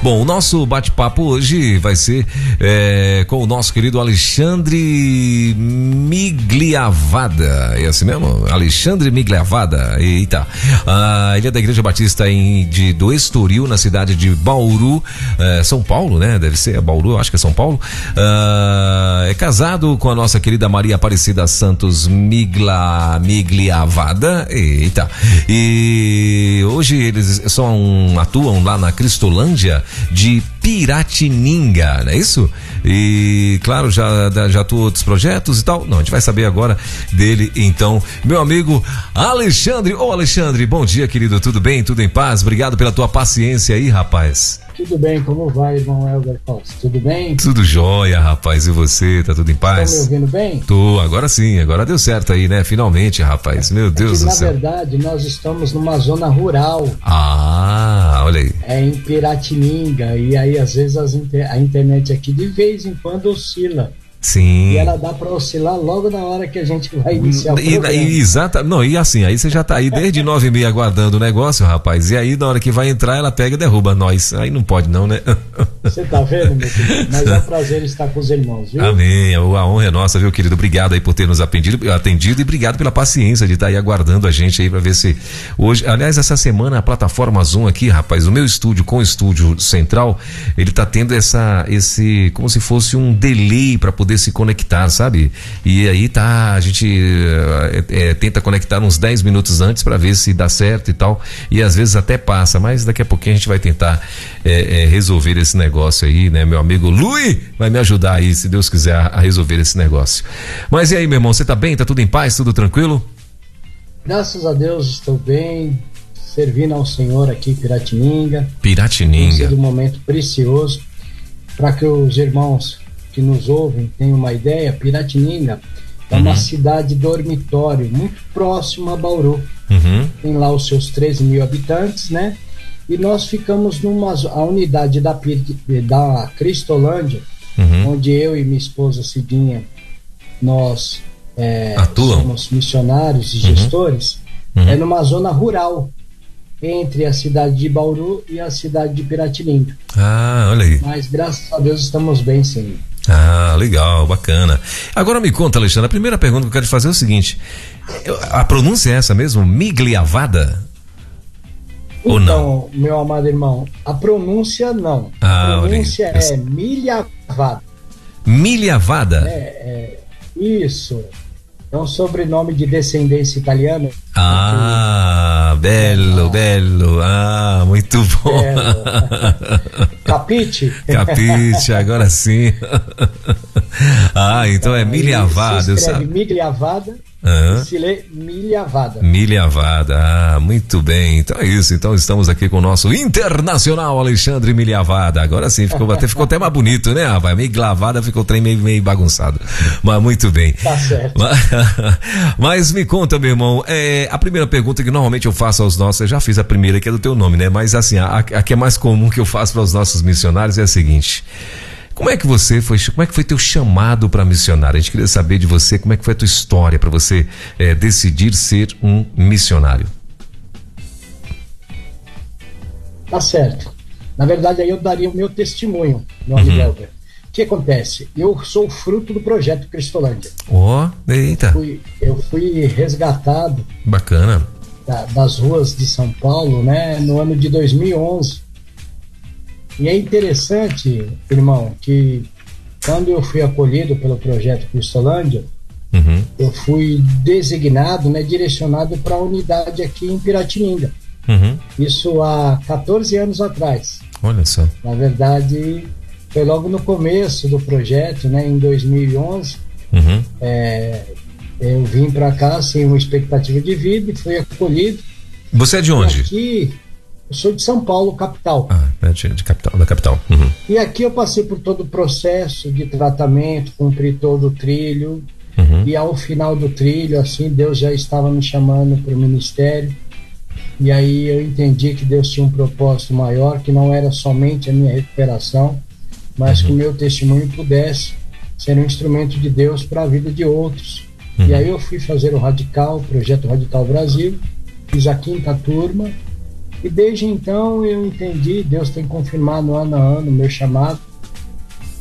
Bom, o nosso bate-papo hoje vai ser é, com o nosso querido Alexandre Migliavada. É assim mesmo? Alexandre Migliavada. Eita. Ah, ele é da Igreja Batista em, de, do Estoril, na cidade de Bauru, é, São Paulo, né? Deve ser Bauru, acho que é São Paulo. Ah, é casado com a nossa querida Maria Aparecida Santos Migla, Migliavada. Eita. E hoje eles são, atuam lá na Cristolândia de Piratininga, não é isso? E claro, já, já atuou outros projetos e tal. Não, a gente vai saber agora dele, então. Meu amigo Alexandre. Ô Alexandre, bom dia, querido. Tudo bem? Tudo em paz? Obrigado pela tua paciência aí, rapaz. Tudo bem, como vai, irmão Helder Costa? Tudo bem? Tudo jóia, rapaz. E você? Tá tudo em paz? Tá me ouvindo bem? Tô, agora sim, agora deu certo aí, né? Finalmente, rapaz. Meu Deus é que, do na céu. Na verdade, nós estamos numa zona rural. Ah, olha aí. É em Piratininga. E aí, às vezes, inter... a internet aqui de vez em quando oscila. Sim. E ela dá para oscilar logo na hora que a gente vai iniciar o e. E, exata, não, e assim, aí você já tá aí desde nove e meia aguardando o negócio, rapaz. E aí na hora que vai entrar, ela pega e derruba nós. Aí não pode não, né? Você tá vendo, meu querido? Mas é um prazer estar com os irmãos, viu? Amém. A honra é nossa, viu, querido? Obrigado aí por ter nos atendido, atendido e obrigado pela paciência de estar tá aí aguardando a gente aí para ver se hoje, aliás, essa semana a plataforma Zoom aqui, rapaz, o meu estúdio com o estúdio central, ele tá tendo essa esse como se fosse um delay para poder se conectar sabe? E aí tá, a gente é, é, tenta conectar uns 10 minutos antes para ver se dá certo e tal. E às vezes até passa, mas daqui a pouquinho a gente vai tentar é, resolver esse negócio aí, né? Meu amigo Lui vai me ajudar aí, se Deus quiser, a resolver esse negócio. Mas e aí, meu irmão, você tá bem? Tá tudo em paz? Tudo tranquilo? Graças a Deus estou bem, servindo ao Senhor aqui Piratininga. Piratininga. Tem sido um momento precioso para que os irmãos que nos ouvem tenham uma ideia, Piratininga é uhum. uma cidade dormitório muito próximo a Bauru. Uhum. Tem lá os seus 13 mil habitantes, né? E nós ficamos numa a unidade da, da Cristolândia, uhum. onde eu e minha esposa Cidinha, nós é, somos missionários e Uhum. gestores, é numa zona rural entre a cidade de Bauru e a cidade de Piratininga. Ah, olha aí. Mas graças a Deus estamos bem, sim. Ah, legal, bacana. Agora me conta, Alexandre, a primeira pergunta que eu quero te fazer é o seguinte: a pronúncia é essa mesmo? Migliavada? Ou Então, meu amado irmão, a pronúncia não. Ah, a pronúncia é milhavada. Milhavada? É, é, isso. É um sobrenome de descendência italiana. Ah, belo, belo. Ah, muito bom. Capite? Capite, agora sim. ah, então é Aí milhavada, eu escreve sabe. milhavada E se lê milhavada. Milhavada, ah, muito bem. Então é isso. Então estamos aqui com o nosso internacional Alexandre Milhavada. Agora sim, ficou até, ficou até mais bonito, né, rapaz? Meio glavada, ficou o trem meio, meio bagunçado. Mas muito bem. Tá certo. Mas, mas me conta, meu irmão, é, a primeira pergunta que normalmente eu faço aos nossos, eu já fiz a primeira que é do teu nome, né? Mas assim, a, a que é mais comum que eu faço para os nossos missionários é a seguinte. Como é que você foi, como é que foi teu chamado para missionário? A gente queria saber de você, como é que foi a tua história para você é, decidir ser um missionário. Tá certo. Na verdade, aí eu daria o meu testemunho, meu Uhum. amigo. O que acontece? Eu sou fruto do projeto Cristolândia. Ó, eita, Fui, eu fui resgatado bacana. da- das ruas de São Paulo, né, no ano de 2011. E é interessante, irmão, que quando eu fui acolhido pelo projeto Cristolândia, Uhum. eu fui designado, né, direcionado para a unidade aqui em Piratininga. Uhum. Isso há 14 anos atrás. Olha só. Na verdade, foi logo no começo do projeto, né, em 2011. Uhum. É, eu vim para cá sem uma expectativa de vida e fui acolhido. Você é de onde? aqui, eu sou de São Paulo, capital. Ah, é de, de capital, da capital. Uhum. E aqui eu passei por todo o processo de tratamento, cumpri todo o trilho. Uhum. E ao final do trilho, assim, Deus já estava me chamando para o ministério. E aí eu entendi que Deus tinha um propósito maior, que não era somente a minha recuperação, mas que o meu testemunho pudesse ser um instrumento de Deus para a vida de outros. Uhum. E aí eu fui fazer o Radical, o projeto Radical Brasil, fiz a quinta turma, e desde então eu entendi, Deus tem confirmado ano a ano o meu chamado.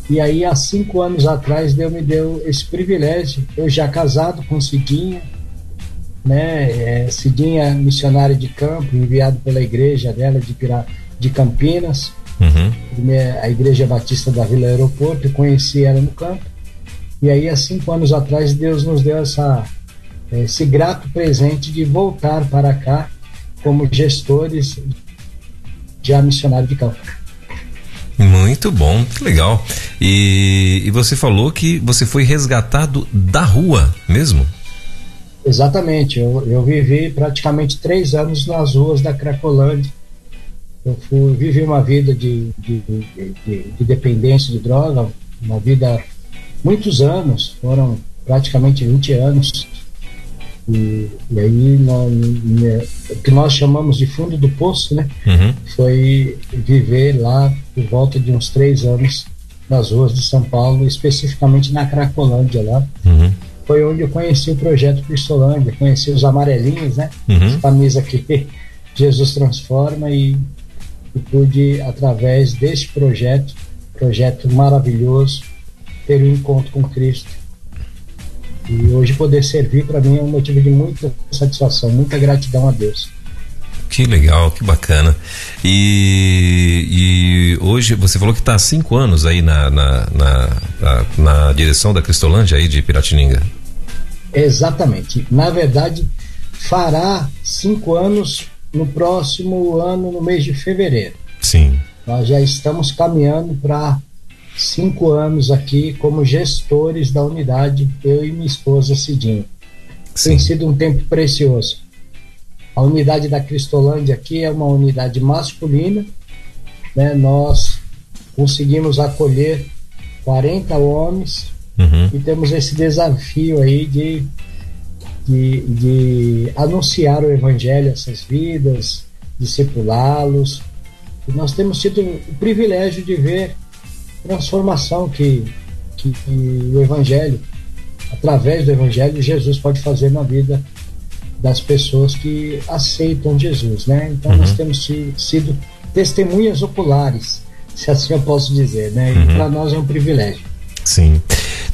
E aí, há cinco anos atrás, Deus me deu esse privilégio. Eu já casado com Cidinha, né? É, Cidinha, missionária de campo, enviado pela igreja dela de, de Campinas, uhum. a Igreja Batista da Vila Aeroporto. Eu conheci ela no campo. E aí, há cinco anos atrás, Deus nos deu essa, esse grato presente de voltar para cá como gestores de a missionário de campo. Muito bom, que legal. E, e você falou que você foi resgatado da rua mesmo? Exatamente, eu, eu vivi praticamente três anos nas ruas da Cracolândia. Eu fui, vivi uma vida de, de, de, de, dependência de droga, uma vida, muitos anos, foram praticamente 20 anos. E, e aí, o que nós chamamos de fundo do poço, né? Uhum. Foi viver lá por volta de uns três anos nas ruas de São Paulo, especificamente na Cracolândia lá. Uhum foi onde eu conheci o projeto Cristolândia, conheci os amarelinhos, né? Uhum. Camisa que Jesus transforma e, e pude, através deste projeto, projeto maravilhoso, ter um encontro com Cristo. E hoje poder servir para mim é um motivo de muita satisfação, muita gratidão a Deus. Que legal, que bacana. E, e hoje você falou que está há cinco anos aí na, na, na, na, na direção da Cristolândia aí de Piratininga. Exatamente. Na verdade, fará cinco anos no próximo ano, no mês de fevereiro. Sim. Nós já estamos caminhando para cinco anos aqui como gestores da unidade, eu e minha esposa Cidinha. Sim. Tem sido um tempo precioso. A unidade da Cristolândia aqui é uma unidade masculina, né? Nós conseguimos acolher 40 homens Uhum. E temos esse desafio aí de, de, de anunciar o evangelho a essas vidas, discipulá-los. E nós temos tido o privilégio de ver transformação que, que, que o evangelho, através do evangelho, Jesus pode fazer na vida das pessoas que aceitam Jesus, né? Então uhum. nós temos sido testemunhas oculares, se assim eu posso dizer, né? E uhum. para nós é um privilégio. Sim.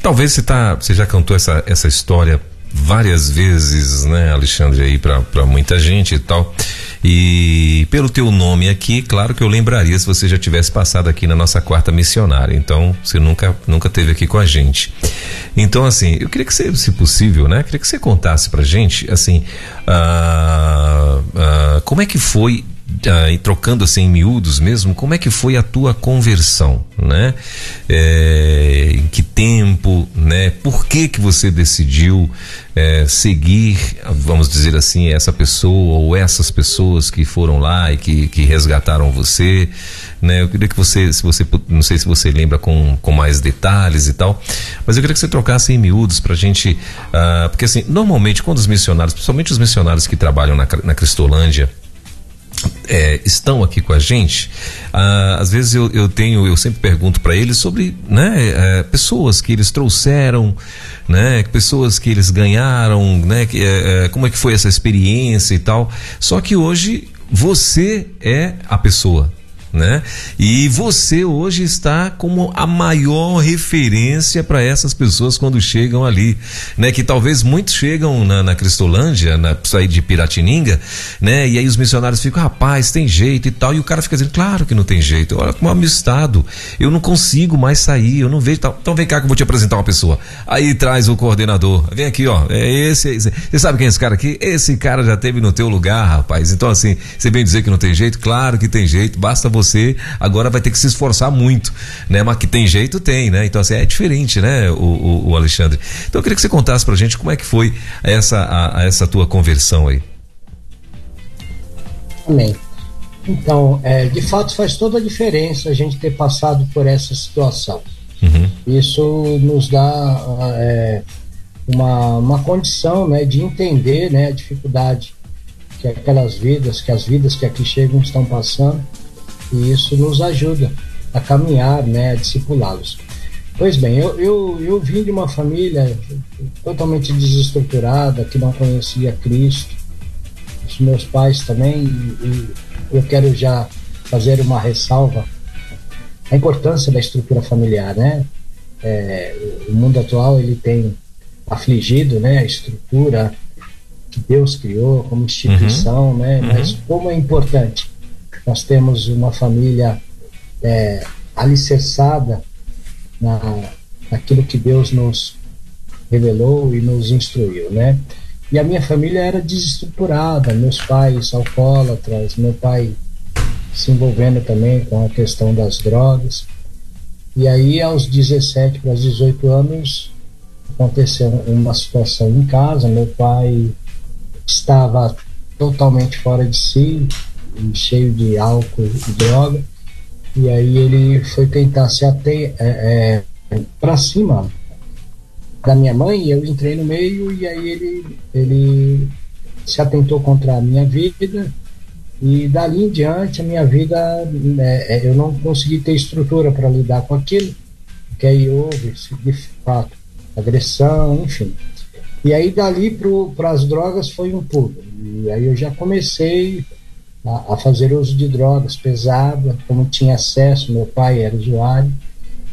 Talvez você tá, você já cantou essa, essa história várias vezes, né, Alexandre, aí para muita gente e tal. E pelo teu nome aqui, claro que eu lembraria se você já tivesse passado aqui na nossa quarta missionária. Então, você nunca nunca teve aqui com a gente. Então, assim, eu queria que você, se possível, né, queria que você contasse pra gente, assim, uh, uh, como é que foi e trocando assim em miúdos mesmo, como é que foi a tua conversão, né? É, em que tempo, né? Por que que você decidiu é, seguir, vamos dizer assim, essa pessoa ou essas pessoas que foram lá e que, que resgataram você, né? Eu queria que você, se você, não sei se você lembra com, com mais detalhes e tal, mas eu queria que você trocasse em miúdos pra gente, uh, porque assim, normalmente quando os missionários, principalmente os missionários que trabalham na, na Cristolândia, é, estão aqui com a gente, ah, às vezes eu, eu tenho, eu sempre pergunto para eles sobre né, é, pessoas que eles trouxeram, né, pessoas que eles ganharam, né, que, é, é como é que foi essa experiência e tal. Só que hoje você é a pessoa né? E você hoje está como a maior referência para essas pessoas quando chegam ali, né? Que talvez muitos chegam na, na Cristolândia, na sair de Piratininga, né? E aí os missionários ficam, rapaz, tem jeito e tal, e o cara fica dizendo, claro que não tem jeito. Olha como é um estado, eu não consigo mais sair, eu não vejo tal. Então vem cá que eu vou te apresentar uma pessoa. Aí traz o coordenador, vem aqui, ó, é esse, esse. Você sabe quem é esse cara aqui? Esse cara já teve no teu lugar, rapaz. Então assim, você vem dizer que não tem jeito, claro que tem jeito, basta você você agora vai ter que se esforçar muito, né? Mas que tem jeito, tem, né? Então, assim, é diferente, né, o, o, o Alexandre? Então, eu queria que você contasse pra gente como é que foi essa, a, a essa tua conversão aí. Amém. Então, é, de fato, faz toda a diferença a gente ter passado por essa situação. Uhum. Isso nos dá é, uma, uma condição né, de entender né, a dificuldade que aquelas vidas, que as vidas que aqui chegam estão passando e isso nos ajuda a caminhar, né, a discipulá-los. Pois bem, eu, eu, eu vim de uma família totalmente desestruturada, que não conhecia Cristo. Os meus pais também, e eu quero já fazer uma ressalva a importância da estrutura familiar, né? É, o mundo atual ele tem afligido, né, a estrutura que Deus criou como instituição, uhum. né? Uhum. Mas como é importante nós temos uma família é, alicerçada na, naquilo que Deus nos revelou e nos instruiu, né? E a minha família era desestruturada, meus pais alcoólatras, meu pai se envolvendo também com a questão das drogas. E aí, aos 17 para 18 anos, aconteceu uma situação em casa. Meu pai estava totalmente fora de si, cheio de álcool e droga. E aí ele foi tentar se ater é, é, para cima da minha mãe. E eu entrei no meio e aí ele, ele se atentou contra a minha vida e dali em diante a minha vida, né, é, eu não consegui ter estrutura para lidar com aquilo, porque aí houve, de fato, agressão, enfim. E aí dali para as drogas foi um pulo. E aí eu já comecei a, a fazer uso de drogas pesada, como tinha acesso, meu pai era usuário.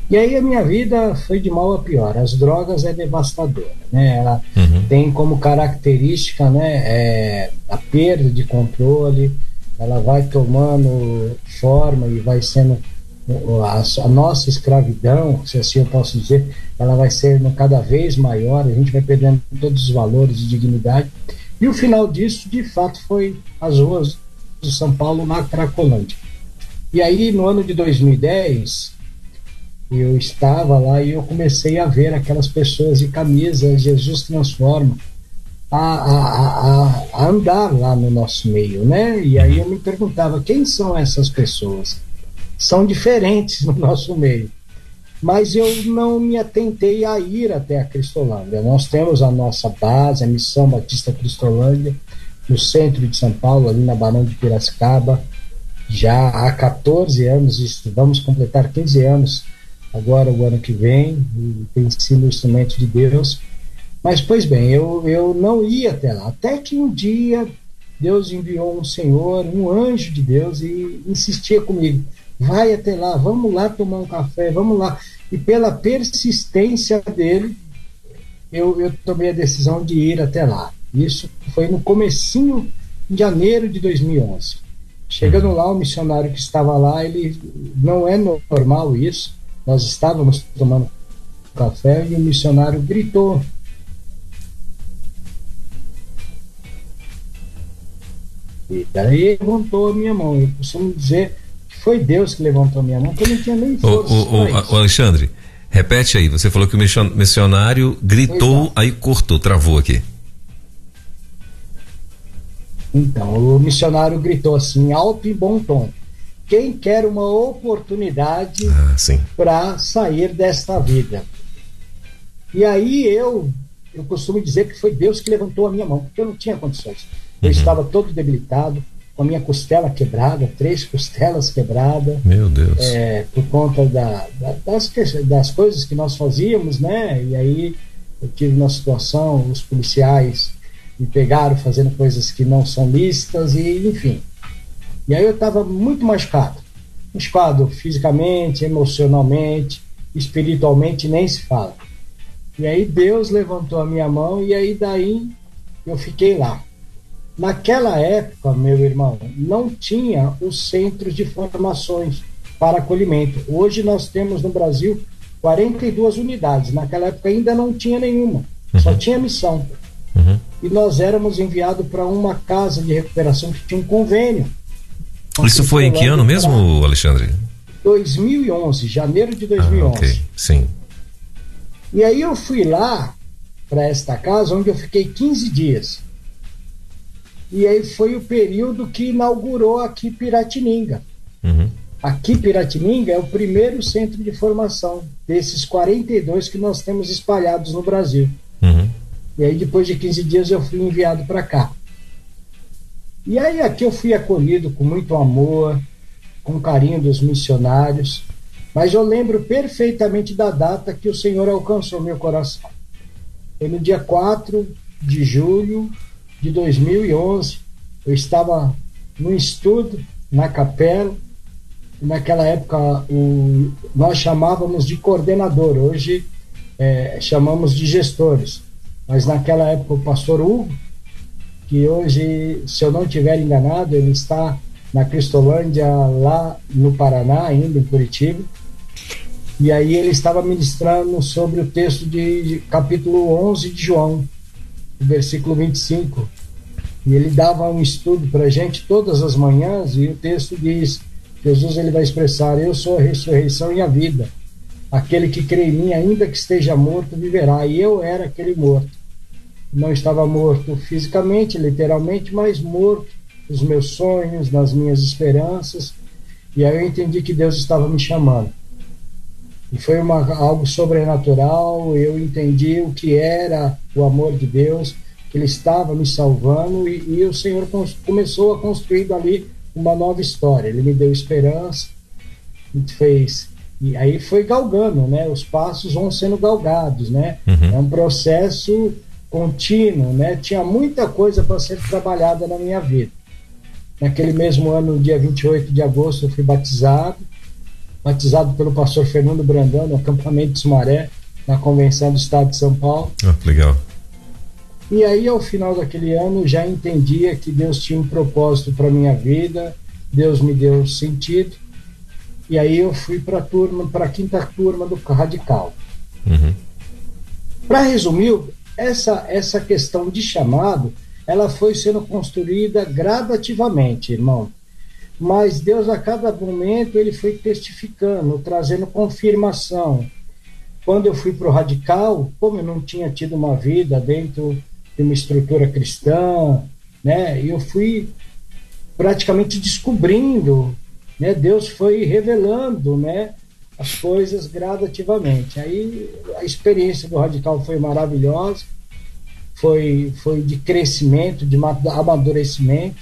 E aí a minha vida foi de mal a pior. As drogas é devastadora, né? Ela uhum. tem como característica, né, é, a perda de controle, ela vai tomando forma e vai sendo a, a, nossa escravidão, se assim eu posso dizer, ela vai sendo cada vez maior, a gente vai perdendo todos os valores de dignidade. E o final disso, de fato, foi as ruas de São Paulo na Cracolândia. E aí, no ano de 2010, eu estava lá e eu comecei a ver aquelas pessoas de camisa Jesus transforma a, a, a, andar lá no nosso meio, né? E aí eu me perguntava quem são essas pessoas? São diferentes no nosso meio, mas eu não me atentei a ir até a Cristolândia. Nós temos a nossa base, a Missão Batista Cristolândia, no centro de São Paulo, ali na Barão de Piracicaba, já há 14 anos, vamos completar 15 anos agora, o ano que vem, e tem sido um instrumento de Deus mas, pois bem, eu, eu não ia até lá. Até que um dia Deus enviou um senhor, um anjo de Deus, e insistia comigo: vai até lá, vamos lá tomar um café, vamos lá. E pela persistência dele, eu, eu tomei a decisão de ir até lá. Isso foi no comecinho de janeiro de 2011. Chegando uhum. lá, o missionário que estava lá, ele não é normal isso. Nós estávamos tomando café e o missionário gritou E daí levantou a minha mão. Eu costumo dizer que foi Deus que levantou a minha mão, porque eu não tinha nem força. O, o, o Alexandre, repete aí. Você falou que o missionário gritou, aí cortou, travou aqui. Então, o missionário gritou assim, alto e bom tom. Quem quer uma oportunidade ah, para sair desta vida? E aí eu, eu costumo dizer que foi Deus que levantou a minha mão, porque eu não tinha condições. Eu uhum. estava todo debilitado, com a minha costela quebrada, três costelas quebradas. Meu Deus. É, por conta da, da, das, das coisas que nós fazíamos, né? E aí eu tive uma situação, os policiais me pegaram fazendo coisas que não são lícitas e enfim. E aí eu estava muito machucado. Machucado fisicamente, emocionalmente, espiritualmente, nem se fala. E aí Deus levantou a minha mão e aí daí eu fiquei lá. Naquela época, meu irmão, não tinha os centros de formações para acolhimento. Hoje nós temos no Brasil 42 unidades. Naquela época ainda não tinha nenhuma, uhum. só tinha missão. Uhum. E nós éramos enviados para uma casa de recuperação que tinha um convênio. Isso foi em que ano mesmo, Alexandre? 2011, janeiro de 2011. Ah, ok, sim. E aí eu fui lá para esta casa, onde eu fiquei 15 dias. E aí foi o período que inaugurou aqui Piratininga. Uhum. Aqui Piratininga é o primeiro centro de formação desses 42 que nós temos espalhados no Brasil. Uhum. E aí depois de 15 dias eu fui enviado para cá. E aí aqui eu fui acolhido com muito amor, com carinho dos missionários. Mas eu lembro perfeitamente da data que o Senhor alcançou meu coração. Foi no dia 4 de julho de 2011. Eu estava no estudo, na capela. Naquela época, o, nós chamávamos de coordenador, hoje é, chamamos de gestores. Mas naquela época, o pastor Hugo, que hoje, se eu não estiver enganado, ele está na Cristolândia, lá no Paraná, ainda em Curitiba. E aí ele estava ministrando sobre o texto de, capítulo 11 de João, versículo 25. E ele dava um estudo para a gente todas as manhãs e o texto diz: Jesus ele vai expressar: Eu sou a ressurreição e a vida. Aquele que crê em mim, ainda que esteja morto, viverá. E eu era aquele morto. Não estava morto fisicamente, literalmente, mas morto nos meus sonhos, nas minhas esperanças. E aí eu entendi que Deus estava me chamando. E foi uma, algo sobrenatural. Eu entendi o que era o amor de Deus, que Ele estava me salvando. E, e o Senhor começou a construir dali uma nova história. Ele me deu esperança, me fez. E aí foi galgando, né? Os passos vão sendo galgados, né? Uhum. É um processo contínuo, né? Tinha muita coisa para ser trabalhada na minha vida. Naquele mesmo ano, dia 28 de agosto, eu fui batizado, batizado pelo pastor Fernando Brandão, no acampamento de Sumaré, na convenção do estado de São Paulo. Ah, legal. E aí, ao final daquele ano, já entendia que Deus tinha um propósito para minha vida, Deus me deu sentido. E aí eu fui para a turma, para a quinta turma do Radical. Uhum. Para resumir, essa essa questão de chamado ela foi sendo construída gradativamente, irmão. Mas Deus, a cada momento, ele foi testificando, trazendo confirmação. Quando eu fui para o radical, como eu não tinha tido uma vida dentro de uma estrutura cristã, né, eu fui praticamente descobrindo, né, Deus foi revelando, né, as coisas gradativamente. Aí a experiência do radical foi maravilhosa foi, foi de crescimento, de amadurecimento.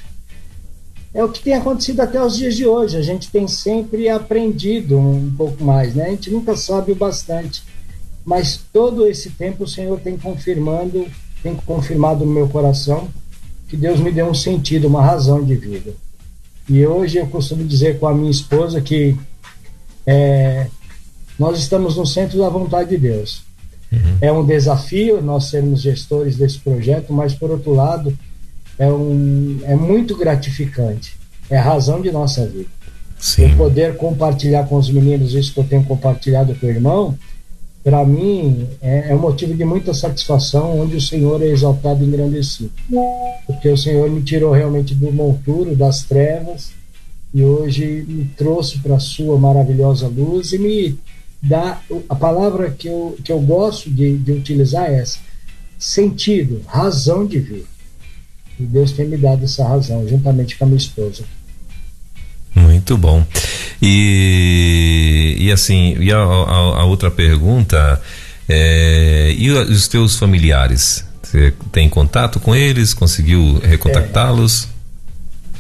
É o que tem acontecido até os dias de hoje. A gente tem sempre aprendido um pouco mais, né? A gente nunca sabe o bastante. Mas todo esse tempo o Senhor tem confirmando, tem confirmado no meu coração que Deus me deu um sentido, uma razão de vida. E hoje eu costumo dizer com a minha esposa que é, nós estamos no centro da vontade de Deus. Uhum. É um desafio nós sermos gestores desse projeto, mas por outro lado é, um, é muito gratificante. É a razão de nossa vida. Sim. Eu poder compartilhar com os meninos isso que eu tenho compartilhado com o irmão, para mim é, é um motivo de muita satisfação, onde o Senhor é exaltado e engrandecido. Porque o Senhor me tirou realmente do monturo, das trevas, e hoje me trouxe para a sua maravilhosa luz e me dá a palavra que eu, que eu gosto de, de utilizar é essa sentido, razão de vir. E Deus tem me dado essa razão, juntamente com a minha esposa. Muito bom. E, e assim, e a, a, a outra pergunta é, e os teus familiares? Você tem contato com eles? Conseguiu recontactá-los? É,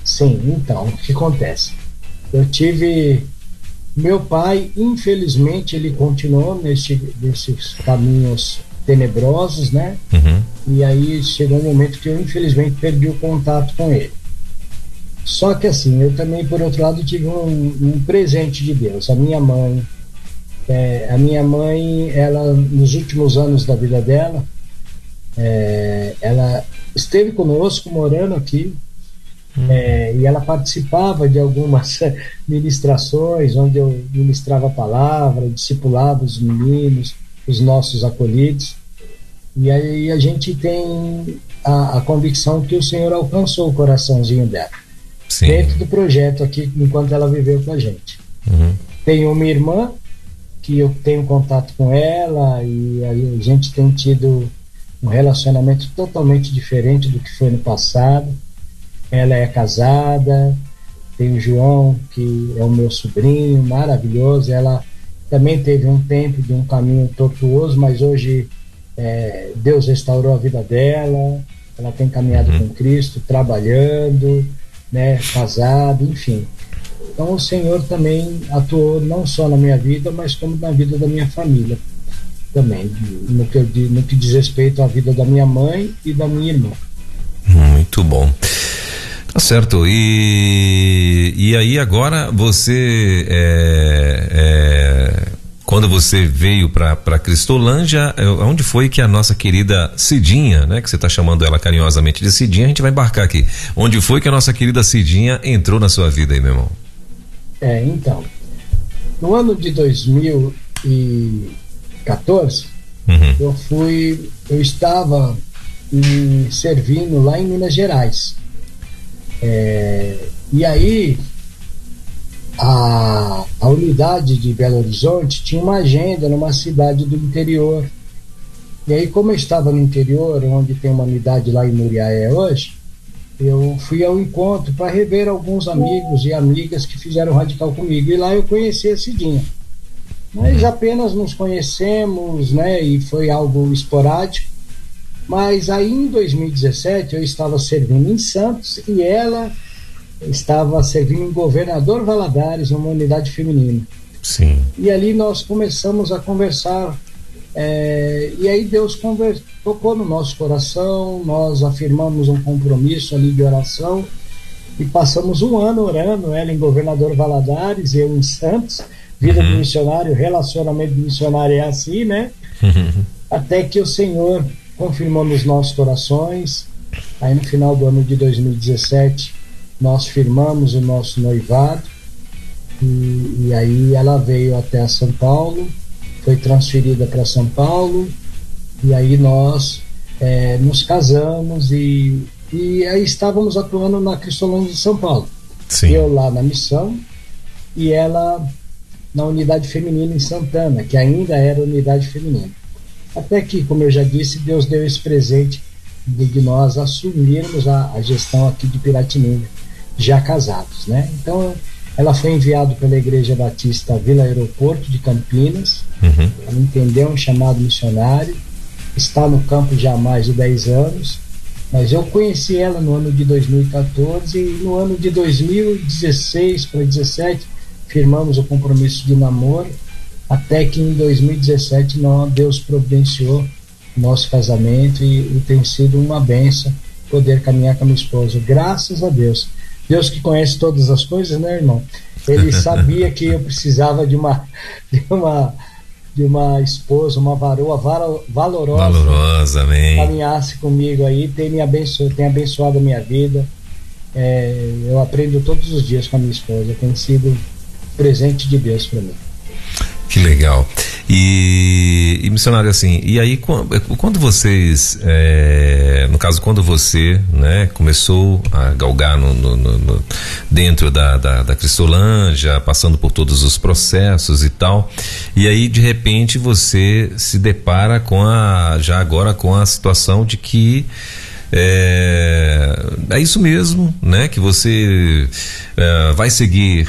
sim, então, o que acontece? Eu tive meu pai, infelizmente, ele continuou nesse, nesses caminhos tenebrosos, né? Uhum. E aí chegou um momento que eu, infelizmente, perdi o contato com ele. Só que assim, eu também, por outro lado, tive um, um presente de Deus. A minha mãe, é, a minha mãe, ela, nos últimos anos da vida dela, é, ela esteve conosco, morando aqui, é, e ela participava de algumas ministrações onde eu ministrava a palavra, discipulava os meninos, os nossos acolhidos. E aí a gente tem a, a convicção que o Senhor alcançou o coraçãozinho dela. Sim. Dentro do projeto aqui, enquanto ela viveu com a gente. Uhum. Tenho uma irmã que eu tenho contato com ela e aí a gente tem tido um relacionamento totalmente diferente do que foi no passado ela é casada, tem o João, que é o meu sobrinho, maravilhoso. Ela também teve um tempo de um caminho tortuoso, mas hoje é, Deus restaurou a vida dela. Ela tem caminhado uhum. com Cristo, trabalhando, né, casado, enfim. Então o Senhor também atuou não só na minha vida, mas como na vida da minha família também, no que, no que diz respeito à vida da minha mãe e da minha irmã. Muito bom. Tá certo. E, e aí agora você é, é, quando você veio para Cristolândia, é, onde foi que a nossa querida Cidinha, né, que você está chamando ela carinhosamente de Cidinha, a gente vai embarcar aqui. Onde foi que a nossa querida Cidinha entrou na sua vida aí, meu irmão? É, então, no ano de 2014, uhum. eu fui, eu estava me servindo lá em Minas Gerais. É, e aí a, a unidade de Belo Horizonte tinha uma agenda numa cidade do interior. E aí, como eu estava no interior, onde tem uma unidade lá em Muriaé hoje, eu fui ao encontro para rever alguns amigos e amigas que fizeram radical comigo. E lá eu conheci a Cidinha. Nós apenas nos conhecemos, né? E foi algo esporádico. Mas aí em 2017 eu estava servindo em Santos e ela estava servindo em Governador Valadares, numa unidade feminina. Sim. E ali nós começamos a conversar. É, e aí Deus tocou no nosso coração, nós afirmamos um compromisso ali de oração e passamos um ano orando, ela em Governador Valadares, eu em Santos, vida uhum. de missionário, relacionamento de missionário é assim, né? Uhum. Até que o Senhor confirmou nos nossos corações. Aí no final do ano de 2017 nós firmamos o nosso noivado e, e aí ela veio até São Paulo, foi transferida para São Paulo e aí nós é, nos casamos e, e aí estávamos atuando na Cristolândia de São Paulo. Sim. Eu lá na missão e ela na unidade feminina em Santana, que ainda era unidade feminina. Até que, como eu já disse, Deus deu esse presente de, nós assumirmos a, a gestão aqui de Piratininga já casados, né? Então, ela foi enviada pela Igreja Batista Vila Aeroporto de Campinas, uhum. ela entendeu um chamado missionário, está no campo já há mais de 10 anos, mas eu conheci ela no ano de 2014 e no ano de 2016 para 2017 firmamos o compromisso de namoro, até que em 2017 nós, Deus providenciou nosso casamento e, e tem sido uma benção poder caminhar com a minha esposa. Graças a Deus. Deus que conhece todas as coisas, né, irmão? Ele sabia que eu precisava de uma de uma de uma esposa, uma varoa valorosa, valorosa, amém. caminhasse comigo aí, tem me abençoado, tem abençoado a minha vida. É, eu aprendo todos os dias com a minha esposa, tem sido presente de Deus para mim. Que legal. E, e, missionário assim, e aí quando vocês, é, no caso quando você, né, começou a galgar no, no, no, dentro da, da, da Cristolândia, passando por todos os processos e tal, e aí de repente você se depara com a, já agora com a situação de que é, é isso mesmo, né, que você é, vai seguir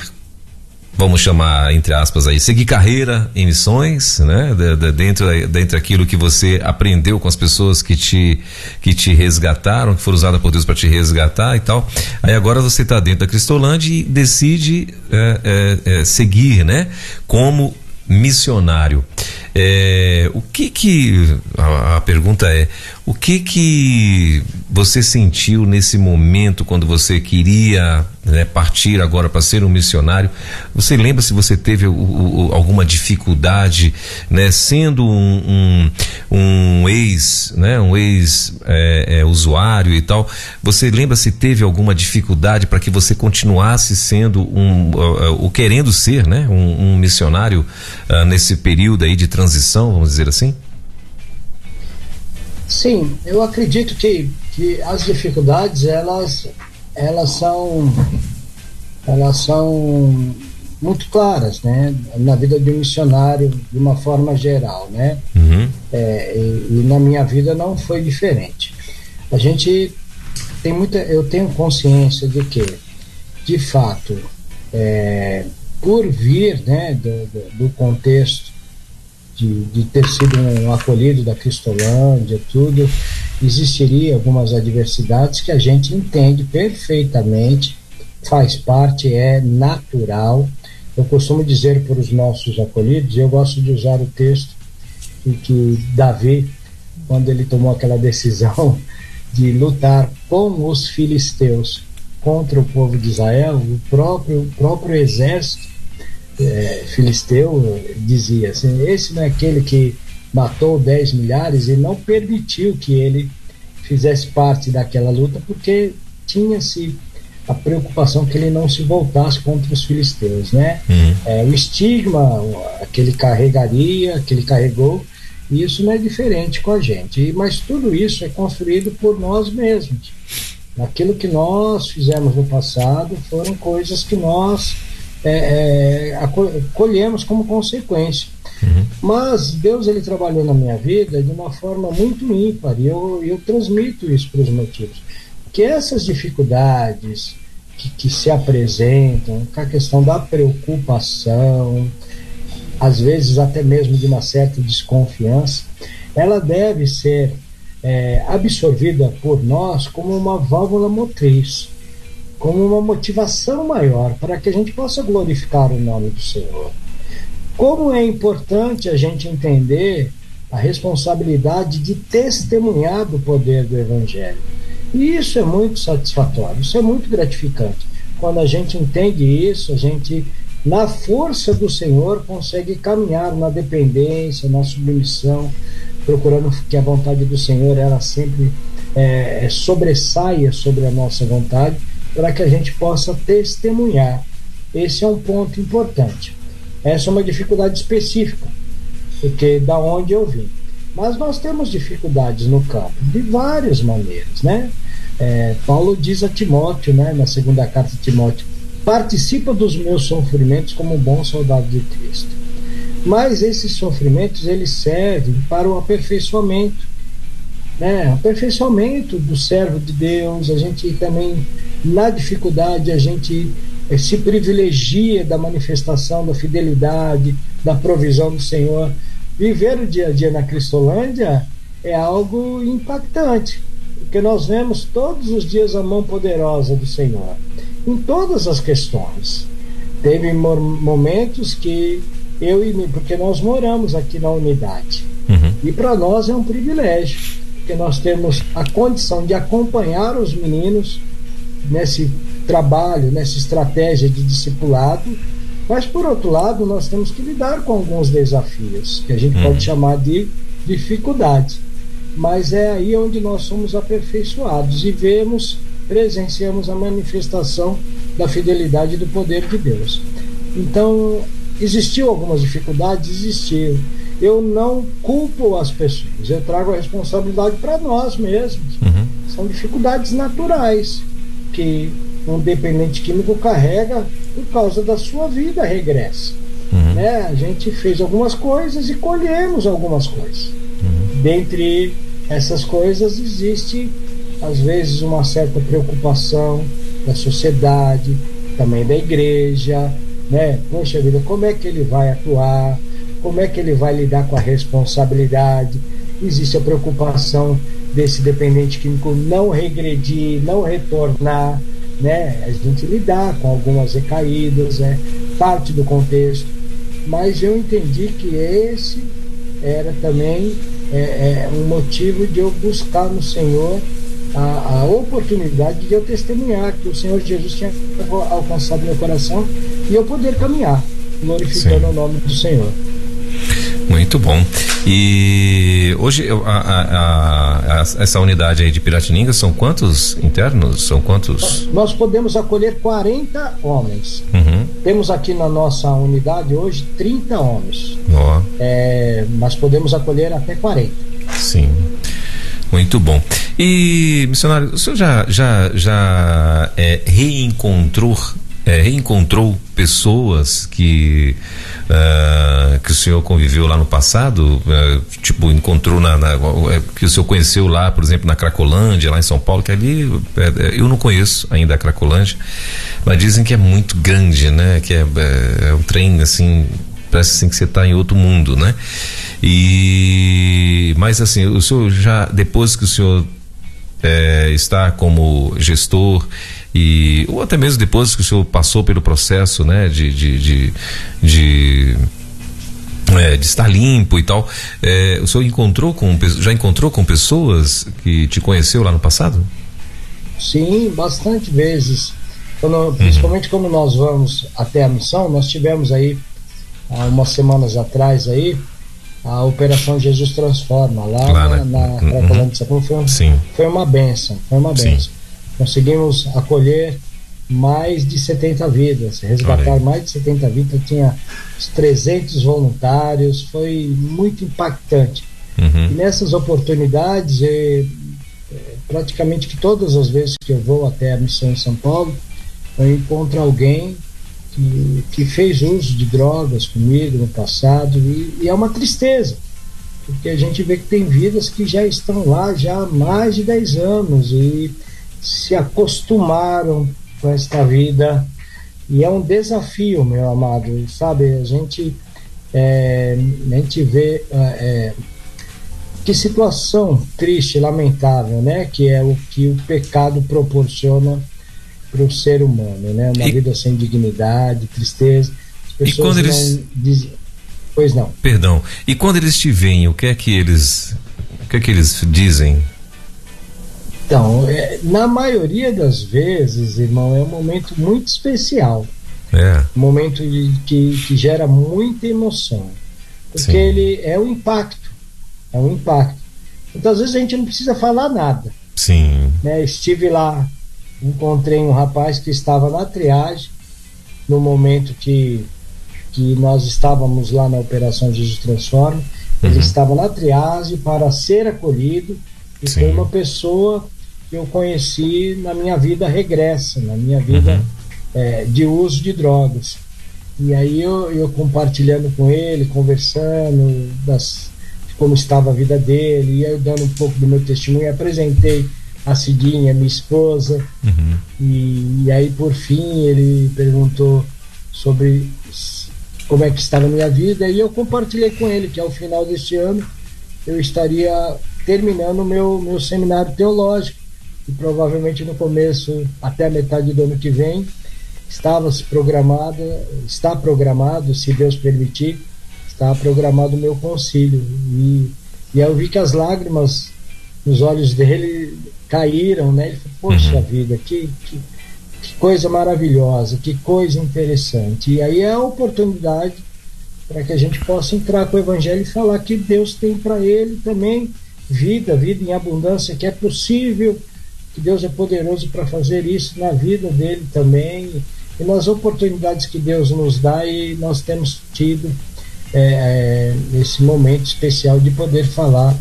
vamos chamar entre aspas aí, seguir carreira em missões, né? De, de, dentro, dentro daquilo que você aprendeu com as pessoas que te, que te resgataram, que foram usadas por Deus para te resgatar e tal. Aí agora você está dentro da Cristolândia e decide é, é, é, seguir, né? Como missionário. É, o que que a, a, pergunta é o que que você sentiu nesse momento quando você queria né, partir agora para ser um missionário? Você lembra se você teve o, o, alguma dificuldade, né, sendo um, um, um ex, né, um ex é, é, usuário e tal? Você lembra se teve alguma dificuldade para que você continuasse sendo um, uh, uh, querendo ser, né, um, um missionário uh, nesse período aí de transição, vamos dizer assim? Sim, eu acredito que, que as dificuldades elas, elas são elas são muito claras, né, na vida de um missionário de uma forma geral, né, uhum. é, e, e, na minha vida não foi diferente. A gente tem muita, eu tenho consciência de que, de fato, é, por vir, né, do, do, do contexto de, de ter sido um acolhido da Cristolândia, tudo, existiria algumas adversidades que a gente entende perfeitamente faz parte, é natural. Eu costumo dizer para os nossos acolhidos, eu gosto de usar o texto que, que Davi, quando ele tomou aquela decisão de lutar com os filisteus contra o povo de Israel, o próprio, o próprio exército é, filisteu dizia assim: esse não é aquele que matou 10 milhares e não permitiu que ele fizesse parte daquela luta, porque tinha-se a preocupação que ele não se voltasse contra os filisteus, né? Uhum. É, o estigma que ele carregaria, que ele carregou, e isso não é diferente com a gente. Mas tudo isso é construído por nós mesmos. Aquilo que nós fizemos no passado foram coisas que nós é, é, colhemos como consequência. Uhum. Mas Deus ele trabalhou na minha vida de uma forma muito ímpar e eu, eu transmito isso para os motivos. Que essas dificuldades que, que se apresentam, com a questão da preocupação, às vezes até mesmo de uma certa desconfiança, ela deve ser é, absorvida por nós como uma válvula motriz, como uma motivação maior para que a gente possa glorificar o nome do Senhor. Como é importante a gente entender a responsabilidade de testemunhar do poder do Evangelho. E isso é muito satisfatório, isso é muito gratificante. Quando a gente entende isso, a gente, na força do Senhor, consegue caminhar na dependência, na submissão, procurando que a vontade do Senhor ela sempre é, sobressaia sobre a nossa vontade, para que a gente possa testemunhar. Esse é um ponto importante. Essa é uma dificuldade específica, porque da onde eu vim. Mas nós temos dificuldades no campo de várias maneiras, né? É, Paulo diz a Timóteo, né, na segunda carta de Timóteo, participa dos meus sofrimentos como um bom soldado de Cristo. Mas esses sofrimentos eles servem para o aperfeiçoamento, né? Aperfeiçoamento do servo de Deus. A gente também na dificuldade a gente é, se privilegia da manifestação da fidelidade, da provisão do Senhor. Viver o dia a dia na Cristolândia é algo impactante, porque nós vemos todos os dias a mão poderosa do Senhor, em todas as questões. Teve momentos que eu e porque nós moramos aqui na unidade. Uhum. E para nós é um privilégio, porque nós temos a condição de acompanhar os meninos nesse trabalho, nessa estratégia de discipulado, mas por outro lado, nós temos que lidar com alguns desafios, que a gente hum. pode chamar de dificuldade. Mas é aí onde nós somos aperfeiçoados e vemos, presenciamos a manifestação da fidelidade e do poder de Deus. Então, existiu algumas dificuldades, existiu. Eu não culpo as pessoas, eu trago a responsabilidade para nós mesmos. Uhum. São dificuldades naturais que um dependente químico carrega por causa da sua vida regressa. Uhum. Né? A gente fez algumas coisas e colhemos algumas coisas. Uhum. Dentre essas coisas existe, às vezes, uma certa preocupação da sociedade, também da igreja, né? Poxa vida, como é que ele vai atuar? Como é que ele vai lidar com a responsabilidade? Existe a preocupação desse dependente químico não regredir, não retornar, né? A gente lidar com algumas recaídas, é parte do contexto. Mas eu entendi que esse era também é, é, um motivo de eu buscar no Senhor a, a, oportunidade de eu testemunhar que o Senhor Jesus tinha alcançado meu coração e eu poder caminhar, glorificando Sim. o nome do Senhor. Muito bom. E hoje a, a, a, essa unidade aí de Piratininga são quantos internos? São quantos? Nós podemos acolher 40 homens. Uhum. Temos aqui na nossa unidade hoje 30 homens. Oh. É, mas podemos acolher até 40. Sim. Muito bom. E, missionário, o senhor já, já, já é, reencontrou é, reencontrou pessoas que uh, que o senhor conviveu lá no passado, uh, tipo encontrou na, na, é, que o senhor conheceu lá, por exemplo, na Cracolândia, lá em São Paulo, que ali é, eu não conheço ainda a Cracolândia, mas dizem que é muito grande, né? Que é, é, é um trem assim parece assim que você está em outro mundo, né? E mas assim, o senhor já depois que o senhor é, está como gestor e ou até mesmo depois que o senhor passou pelo processo, né, de, de, de, de é, de estar limpo e tal. É, o senhor encontrou com já encontrou com pessoas que te conheceu lá no passado? Sim, bastante vezes. Quando, uhum. principalmente quando nós vamos até a missão, nós tivemos aí há umas semanas atrás aí a Operação Jesus Transforma lá, lá na, na uhum. de Sapão foi, foi uma benção, foi uma benção. Conseguimos acolher mais de 70 vidas, resgatar mais de 70 vidas, tinha 300 voluntários, foi muito impactante. Uhum. E nessas oportunidades, eh, praticamente que todas as vezes que eu vou até a missão em São Paulo, eu encontro alguém que, que fez uso de drogas comigo no passado. E, e, é uma tristeza, porque a gente vê que tem vidas que já estão lá já há mais de 10 anos. E se acostumaram com esta vida e é um desafio, meu amado, sabe? A gente, é, a gente vê é, é que situação triste, lamentável, né? Que é o que o pecado proporciona para o ser humano, né? Uma e... vida sem dignidade, tristeza. As pessoas e quando eles... dizem... Pois não. Perdão. E quando eles te veem, o que é que eles, o que é que eles dizem? Então, é, na maioria das vezes, irmão, é um momento muito especial. É. Um momento de, que, que gera muita emoção. Porque Sim. ele é o impacto. É um impacto. Muitas vezes a gente não precisa falar nada. Sim. Né? Estive lá encontrei um rapaz que estava na triagem no momento que, que nós estávamos lá na Operação Jesus Transforma. Ele uhum. estava na triagem para ser acolhido e Sim. foi uma pessoa que eu conheci na minha vida regressa, na minha vida uhum. é, de uso de drogas. E aí eu, eu compartilhando com ele, conversando das, de como estava a vida dele, e eu dando um pouco do meu testemunho, apresentei a Cidinha, minha esposa. Uhum. E, e, aí, por fim, ele perguntou sobre como é que estava a minha vida e eu compartilhei com ele que ao final deste ano eu estaria terminando o meu, meu seminário teológico e provavelmente no começo, até a metade do ano que vem, estava programado, está programado, se Deus permitir, está programado o meu concílio. E, e aí eu vi que as lágrimas nos olhos dele caíram, né? Ele falou, poxa uhum. vida, que, que, que, coisa maravilhosa, que coisa interessante. E aí é a oportunidade para que a gente possa entrar com o Evangelho e falar que Deus tem para ele também vida, vida em abundância, que é possível, que Deus é poderoso para fazer isso na vida dele também e nas oportunidades que Deus nos dá e nós temos tido é, é, esse momento especial de poder falar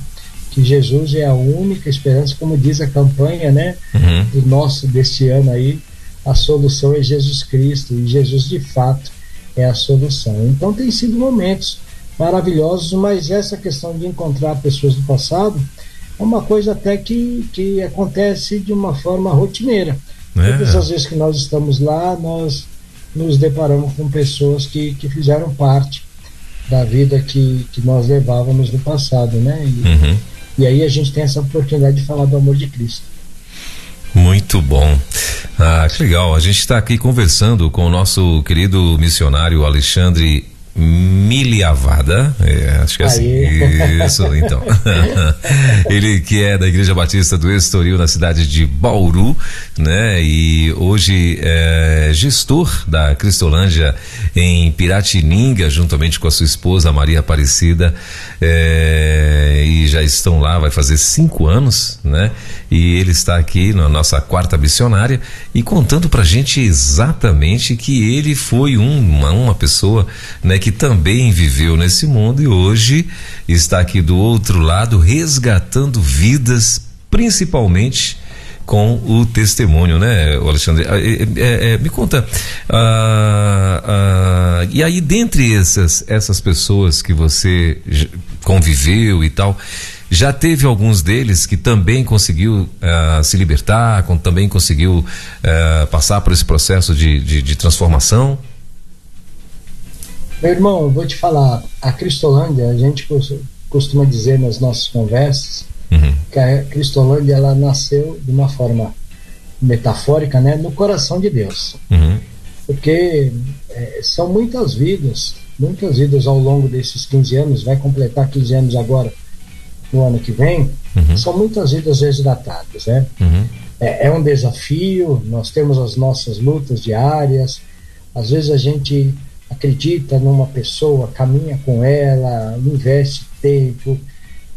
que Jesus é a única esperança, como diz a campanha, né, uhum. do nosso deste ano aí, a solução é Jesus Cristo e Jesus de fato é a solução. Então tem sido momentos maravilhosos, mas essa questão de encontrar pessoas do passado é uma coisa até que, que acontece de uma forma rotineira. É. Todas as vezes que nós estamos lá, nós nos deparamos com pessoas que, que fizeram parte da vida que, que nós levávamos no passado, né? E, uhum. E aí a gente tem essa oportunidade de falar do amor de Cristo. Muito bom. Ah, que legal. A gente está aqui conversando com o nosso querido missionário Alexandre Miliavada, é, acho que é assim. Isso, então. Ele que é da Igreja Batista do Estoril, na cidade de Bauru, né? E hoje é gestor da Cristolândia em Piratininga, juntamente com a sua esposa Maria Aparecida, é, e já estão lá, vai fazer cinco anos, né? E ele está aqui na nossa quarta missionária e contando pra gente exatamente que ele foi uma, uma pessoa, né? Que também viveu nesse mundo e hoje está aqui do outro lado resgatando vidas, principalmente com o testemunho, né, Alexandre? É, é, é, me conta, ah, ah, e aí dentre essas, essas pessoas que você conviveu e tal, já teve alguns deles que também conseguiu ah, se libertar, com, também conseguiu passar por esse processo de, de, de transformação? Meu irmão, vou te falar, a Cristolândia, a gente costuma dizer nas nossas conversas uhum. que a Cristolândia ela nasceu de uma forma metafórica, né, no coração de Deus. Uhum. Porque é, são muitas vidas, muitas vidas ao longo desses 15 anos, vai completar 15 anos agora, no ano que vem, Uhum. são muitas vidas resgatadas, né? Uhum. É, é um desafio, nós temos as nossas lutas diárias, às vezes a gente acredita numa pessoa, caminha com ela, investe tempo,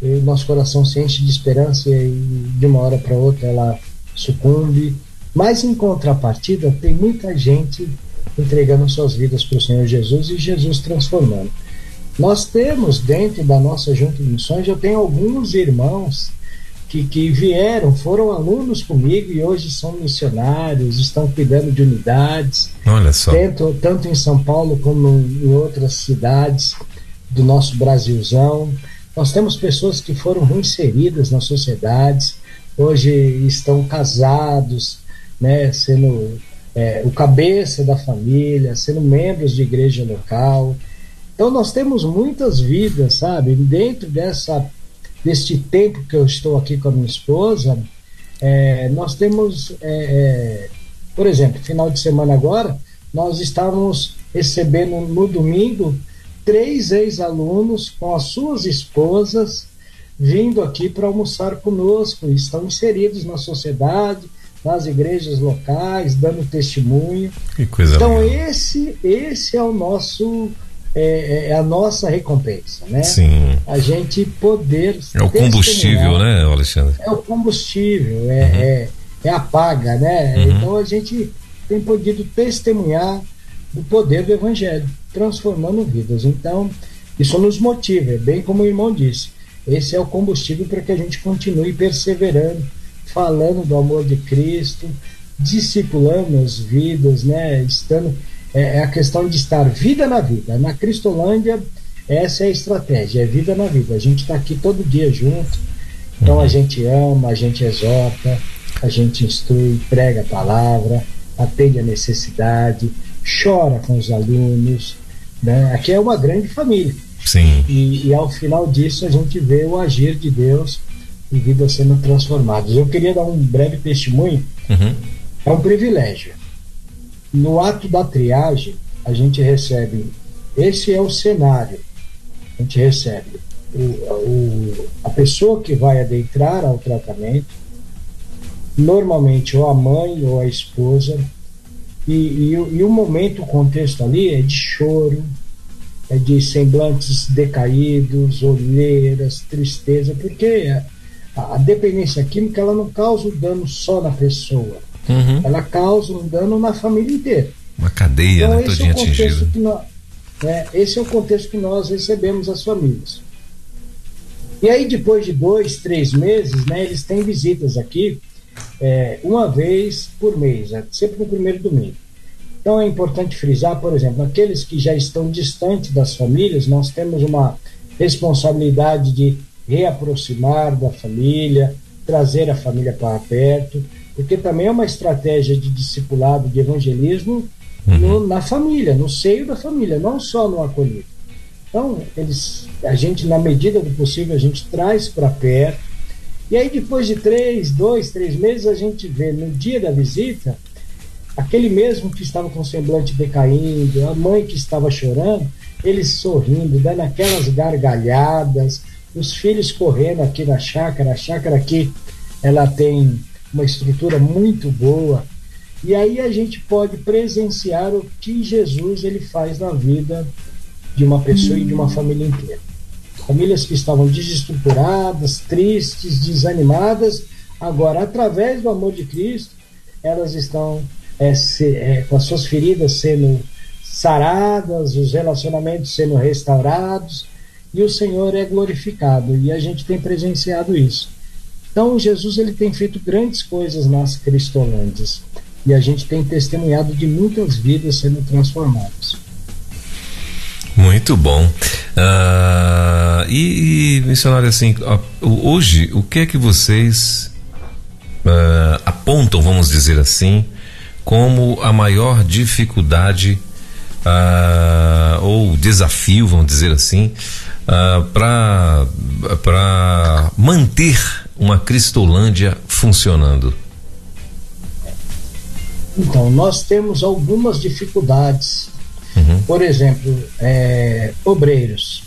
e nosso coração se enche de esperança e de uma hora para outra ela sucumbe. Mas em contrapartida, tem muita gente entregando suas vidas para o Senhor Jesus e Jesus transformando. Nós temos dentro da nossa junta de missões, eu tenho alguns irmãos que, que vieram, foram alunos comigo e hoje são missionários, estão cuidando de unidades, Olha só. tanto, tanto em São Paulo como em outras cidades do nosso Brasilzão. Nós temos pessoas que foram reinseridas nas sociedades, hoje estão casados, né, sendo é, o cabeça da família, sendo membros de igreja local. Então nós temos muitas vidas, sabe? Dentro dessa deste tempo que eu estou aqui com a minha esposa, é, nós temos, é, é, por exemplo, final de semana agora, nós estávamos recebendo no domingo três ex-alunos com as suas esposas vindo aqui para almoçar conosco, estão inseridos na sociedade, nas igrejas locais, dando testemunho. Que coisa Então legal. esse esse é o nosso é, é a nossa recompensa, né? Sim. A gente poder É o combustível, né, Alexandre? É o combustível, é, é, é a paga, né? Uhum. Então a gente tem podido testemunhar o poder do Evangelho, transformando vidas. Então, isso nos motiva, é bem como o irmão disse. Esse é o combustível para que a gente continue perseverando, falando do amor de Cristo, discipulando as vidas, né? Estando, é, é a questão de estar vida na vida. Na Cristolândia, essa é a estratégia, é vida na vida. A gente está aqui todo dia junto, então a gente ama, a gente exorta, a gente instrui, prega a palavra, atende a necessidade, chora com os alunos. Né? Aqui é uma grande família. Sim. E, e ao final disso a gente vê o agir de Deus e vidas sendo transformadas. Eu queria dar um breve testemunho. Uhum. É um privilégio. No ato da triagem, a gente recebe. Esse é o cenário. A gente recebe o, o, a pessoa que vai adentrar ao tratamento, normalmente ou a mãe ou a esposa, e, e, e o momento, o contexto ali é de choro, é de semblantes decaídos, olheiras, tristeza, porque a, a dependência química ela não causa o dano só na pessoa, Uhum. ela causa um dano na família inteira. Uma cadeia, Então, né? esse é, o contexto que nós, né, esse é o contexto que nós recebemos as famílias. E aí, depois de dois, três meses, né, eles têm visitas aqui é, uma vez por mês, é, sempre no primeiro domingo. Então é importante frisar, por exemplo, aqueles que já estão distantes das famílias, nós temos uma responsabilidade de reaproximar da família, trazer a família para perto, porque também é uma estratégia de discipulado, de evangelismo no- na família, no seio da família, não só no acolhido. Então, eles, a gente, na medida do possível, a gente traz para perto. E aí, depois de três, dois, três meses, a gente vê no dia da visita, aquele mesmo que estava com o semblante decaindo, a mãe que estava chorando, eles sorrindo, dando aquelas gargalhadas, os filhos correndo aqui na chácara. A chácara aqui, ela tem uma estrutura muito boa. E aí a gente pode presenciar o que Jesus ele faz na vida de uma pessoa e de uma família inteira. Famílias que estavam desestruturadas, tristes, desanimadas, agora, através do amor de Cristo, elas estão é, se- é, com as suas feridas sendo saradas, os relacionamentos sendo restaurados, e o Senhor é glorificado, e a gente tem presenciado isso. Então, Jesus ele tem feito grandes coisas nas Cristolândias, e a gente tem testemunhado de muitas vidas sendo transformadas. Muito bom. Ah, e, e, missionário, assim, hoje, o que é que vocês ah, apontam, vamos dizer assim, como a maior dificuldade ah, ou desafio, vamos dizer assim, para para manter uma Cristolândia funcionando? Então, nós temos algumas dificuldades. Uhum. Por exemplo, é, obreiros.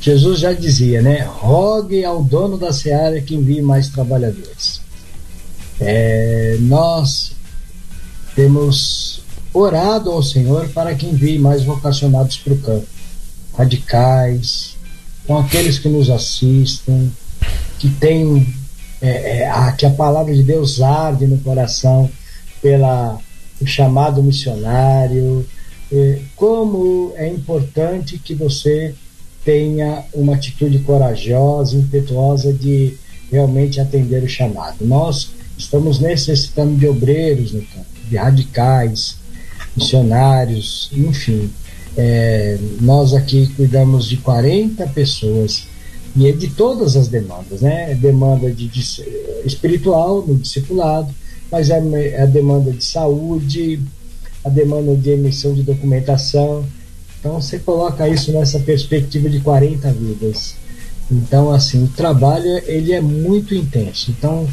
Jesus já dizia, né? Rogue ao dono da seara que envie mais trabalhadores. É, nós temos orado ao Senhor para que envie mais vocacionados para o campo, radicais, com aqueles que nos assistem, que tem é, é, a, que a palavra de Deus arde no coração pela o chamado missionário, é, como é importante que você tenha uma atitude corajosa, impetuosa de realmente atender o chamado. Nós estamos necessitando de obreiros no campo, de radicais, missionários, enfim. É, nós aqui cuidamos de 40 pessoas e é de todas as demandas, né? Demanda de, de espiritual no discipulado, mas é, é a demanda de saúde, a demanda de emissão de documentação. Então você coloca isso nessa perspectiva de 40 vidas. Então assim, o trabalho ele é muito intenso. Então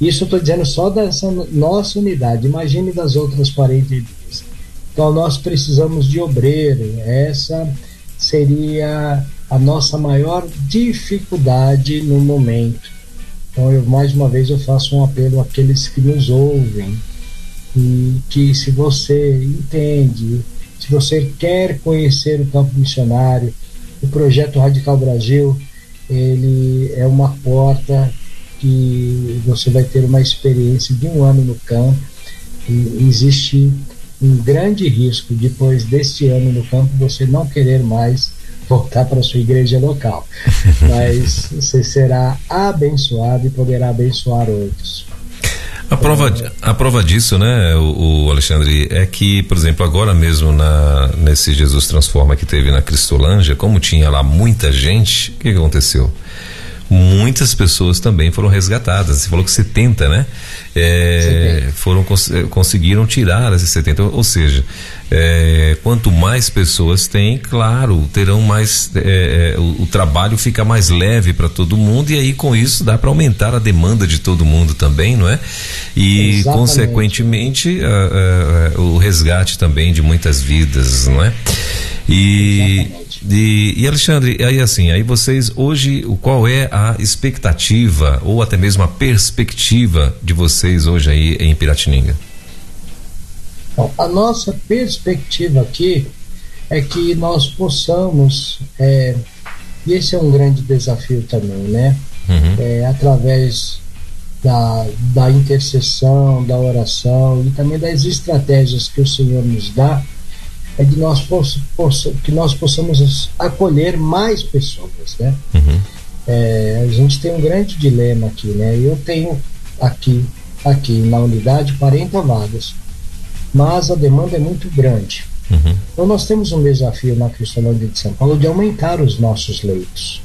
isso eu estou dizendo só dessa nossa unidade. Imagine das outras 40 vidas. Então nós precisamos de obreiro. Essa seria a nossa maior dificuldade no momento. Então, eu, mais uma vez, eu faço um apelo àqueles que nos ouvem e que se você entende, se você quer conhecer o campo missionário, o projeto Radical Brasil, ele é uma porta que você vai ter uma experiência de um ano no campo e existe um grande risco depois deste ano no campo você não querer mais voltar para a sua igreja local. Mas você será abençoado e poderá abençoar outros. A prova, a prova disso, né, o, o, Alexandre, é que, por exemplo, agora mesmo na, nesse Jesus Transforma que teve na Cristolândia, como tinha lá muita gente, o que, que aconteceu? muitas pessoas também foram resgatadas. Você falou que 70, né? É, foram cons conseguiram tirar esses 70, ou seja, é, quanto mais pessoas tem, claro, terão mais é, é o, o, trabalho fica mais leve para todo mundo e aí com isso dá para aumentar a demanda de todo mundo também, não é? E Exatamente. consequentemente a, a, a, o resgate também de muitas vidas, não é? E, e, e, Alexandre, aí assim, aí vocês hoje, qual é a expectativa ou até mesmo a perspectiva de vocês hoje aí em Piratininga? Bom, a nossa perspectiva aqui é que nós possamos, é, e esse é um grande desafio também, né? Uhum. É, através da, da intercessão, da oração e também das estratégias que o Senhor nos dá, é de nós poss, poss, que nós possamos acolher mais pessoas, né? Uhum. É, a gente tem um grande dilema aqui, né? Eu tenho aqui, aqui na unidade 40 vagas, mas a demanda é muito grande. Uhum. Então nós temos um desafio na Cristolândia de São Paulo de aumentar os nossos leitos.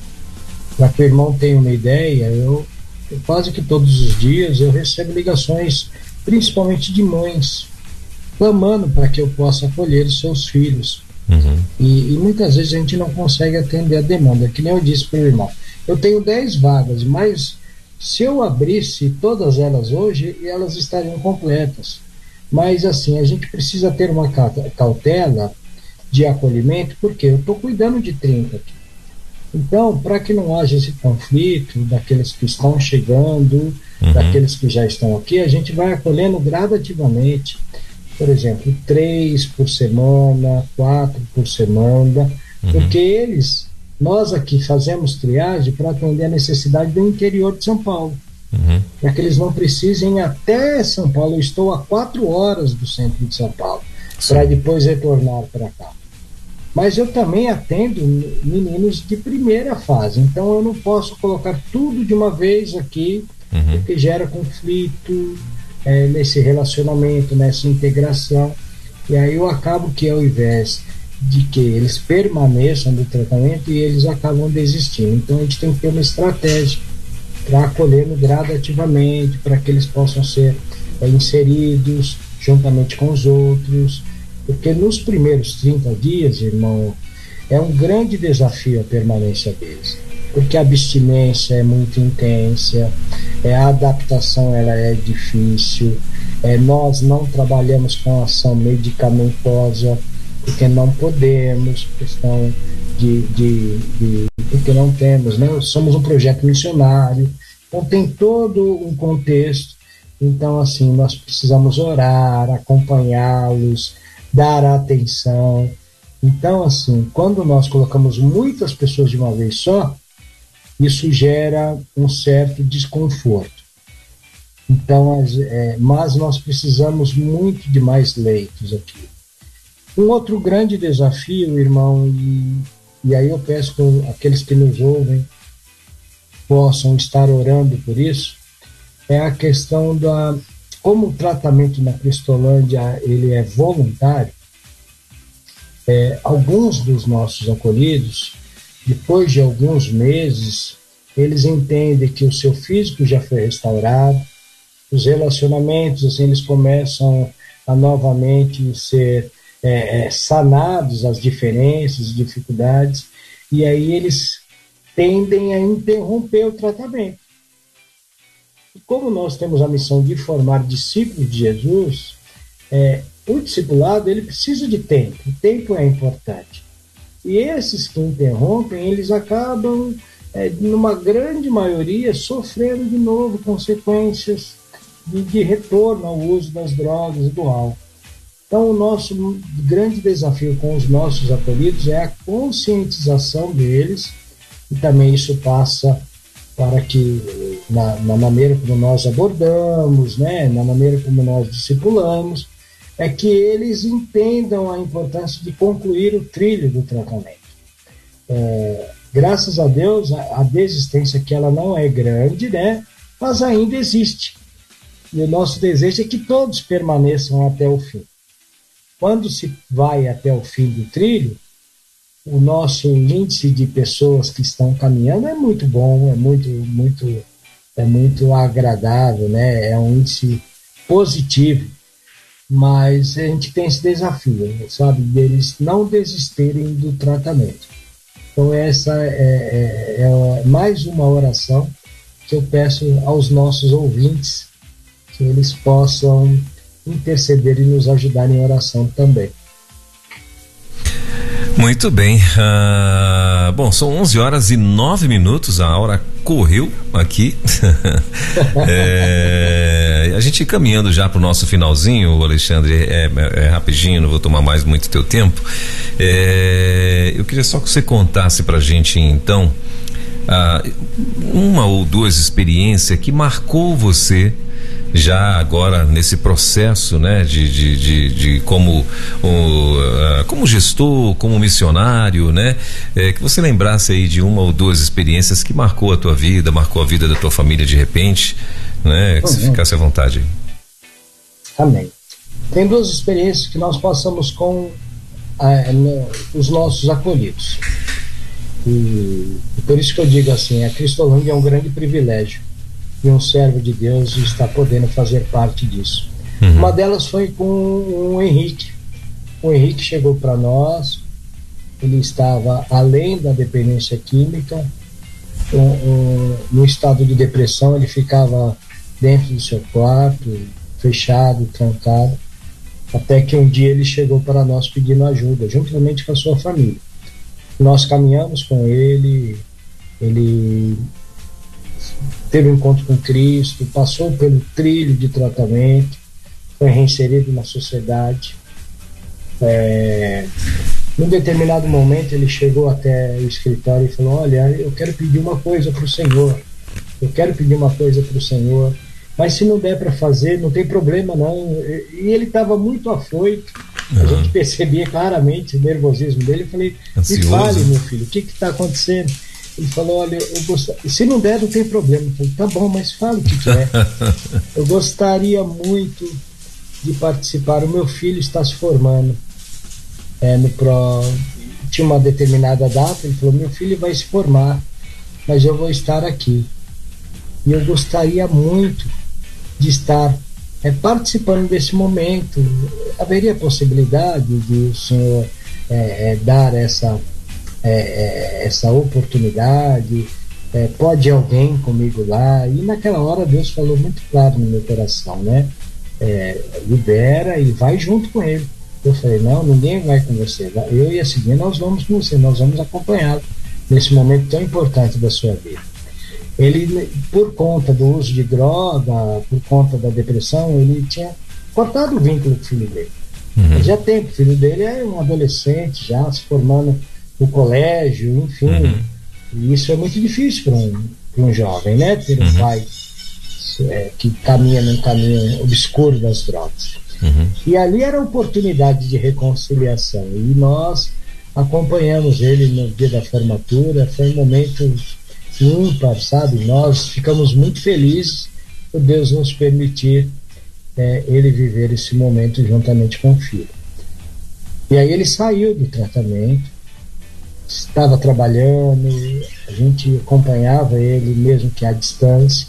Para que o irmão tenha uma ideia, eu, eu quase que todos os dias eu recebo ligações, principalmente de mães, clamando para que eu possa acolher os seus filhos. Uhum. E, e, muitas vezes a gente não consegue atender a demanda, que nem eu disse para o irmão. Eu tenho 10 vagas, mas se eu abrisse todas elas hoje, elas estariam completas. Mas assim, a gente precisa ter uma cautela de acolhimento, porque eu estou cuidando de 30 aqui. Então, para que não haja esse conflito daqueles que estão chegando, uhum. daqueles que já estão aqui, a gente vai acolhendo gradativamente por exemplo, três por semana, quatro por semana, uhum. porque eles, nós aqui fazemos triagem para atender a necessidade do interior de São Paulo. Uhum. Para que eles não precisem até São Paulo. Eu estou a quatro horas do centro de São Paulo, para depois retornar para cá. Mas eu também atendo meninos de primeira fase, então eu não posso colocar tudo de uma vez aqui, uhum. porque gera conflito, é, nesse relacionamento, nessa integração. E aí eu acabo que ao invés de que eles permaneçam no tratamento e eles acabam desistindo. Então a gente tem que ter uma estratégia para acolhê-lo gradativamente, para que eles possam ser é, inseridos juntamente com os outros, porque nos primeiros 30 dias, irmão, é um grande desafio a permanência deles porque a abstinência é muito intensa, é, a adaptação ela é difícil, É, nós não trabalhamos com ação medicamentosa porque não podemos, questão de, de, de porque não temos, né? Somos um projeto missionário, então tem todo um contexto. Então, assim, nós precisamos orar, acompanhá-los, dar atenção. Então, assim, quando nós colocamos muitas pessoas de uma vez só, isso gera um certo desconforto. Então, é, mas nós precisamos muito de mais leitos aqui. Um outro grande desafio, irmão, e, e aí eu peço que aqueles que nos ouvem possam estar orando por isso, é a questão da como o tratamento na Cristolândia ele é voluntário. É, alguns dos nossos acolhidos, depois de alguns meses, eles entendem que o seu físico já foi restaurado, os relacionamentos assim eles começam a novamente ser é, é, sanados as diferenças, dificuldades, e aí eles tendem a interromper o tratamento. E como nós temos a missão de formar discípulos de Jesus, é, o discipulado ele precisa de tempo, o tempo é importante. E esses que interrompem, eles acabam, é, numa grande maioria, sofrendo de novo consequências de, de retorno ao uso das drogas e do álcool. Então, o nosso grande desafio com os nossos acolhidos é a conscientização deles, e também isso passa para que, na, na maneira como nós abordamos, né, na maneira como nós discipulamos, é que eles entendam a importância de concluir o trilho do tratamento. É, graças a Deus, a, a desistência que ela não é grande, né, mas ainda existe. E o nosso desejo é que todos permaneçam até o fim. Quando se vai até o fim do trilho, o nosso índice de pessoas que estão caminhando é muito bom, é muito, muito, é muito agradável, né? É um índice positivo. Mas a gente tem esse desafio, sabe, deles não desistirem do tratamento. Então essa é, é, é mais uma oração que eu peço aos nossos ouvintes que eles possam interceder e nos ajudar em oração também. Muito bem. Uh, bom, são 11 horas e 9 minutos, a hora correu aqui. é, a gente caminhando já para o nosso finalzinho, Alexandre, é, é, é, rapidinho, não vou tomar mais muito teu tempo. É, eu queria só que você contasse para a gente então uh, uma ou duas experiências que marcou você já agora nesse processo né, de, de, de, de como, o, uh, como gestor, como missionário, né, é, que você lembrasse aí de uma ou duas experiências que marcou a tua vida, marcou a vida da tua família de repente, né, que você ficasse à vontade. Amém. Tem duas experiências que nós passamos com uh, no, os nossos acolhidos. E, e por isso que eu digo assim, a Cristolândia é um grande privilégio e um servo de Deus está podendo fazer parte disso. Uhum. Uma delas foi com o Henrique. O Henrique chegou para nós, ele estava além da dependência química, um, um, no estado de depressão, ele ficava dentro do seu quarto, fechado, trancado, até que um dia ele chegou para nós pedindo ajuda, juntamente com a sua família. Nós caminhamos com ele, ele teve um encontro com Cristo, passou pelo trilho de tratamento, foi reinserido na sociedade. É, num determinado momento ele chegou até o escritório e falou: Olha, eu quero pedir uma coisa para o Senhor, eu quero pedir uma coisa para o Senhor, mas se não der para fazer, não tem problema não. E ele estava muito afoito, uhum. a gente percebia claramente o nervosismo dele. Eu falei: Ansioso. Me fale, meu filho, o que está acontecendo? Ele falou, olha, eu gostaria, se não der, não tem problema. Eu falei, tá bom, mas fala o que quer. eu gostaria muito de participar. O meu filho está se formando é, no pro... Tinha uma determinada data, ele falou, meu filho vai se formar, mas eu vou estar aqui. E eu gostaria muito de estar é, participando desse momento. Haveria possibilidade de o senhor é, é, dar essa é, é, essa oportunidade, é, pode alguém comigo lá? E naquela hora Deus falou muito claro no meu coração, né? é, libera e vai junto com ele. Eu falei, não, ninguém vai com você. Eu e a Cidinha, nós vamos com você, nós vamos acompanhá-lo nesse momento tão importante da sua vida. Ele, por conta do uso de droga, por conta da depressão, ele tinha cortado o vínculo com o filho dele. Uhum. Já tem, o filho dele é um adolescente, já se formando no colégio, enfim. Uhum. E isso é muito difícil para um, um jovem, né? Ter um uhum. pai é, que caminha num caminho obscuro das drogas. Uhum. E ali era a oportunidade de reconciliação. E nós acompanhamos ele no dia da formatura. Foi um momento ímpar, sabe? Nós ficamos muito felizes por Deus nos permitir é, ele viver esse momento juntamente com o filho. E aí ele saiu do tratamento, estava trabalhando, a gente acompanhava ele mesmo que à distância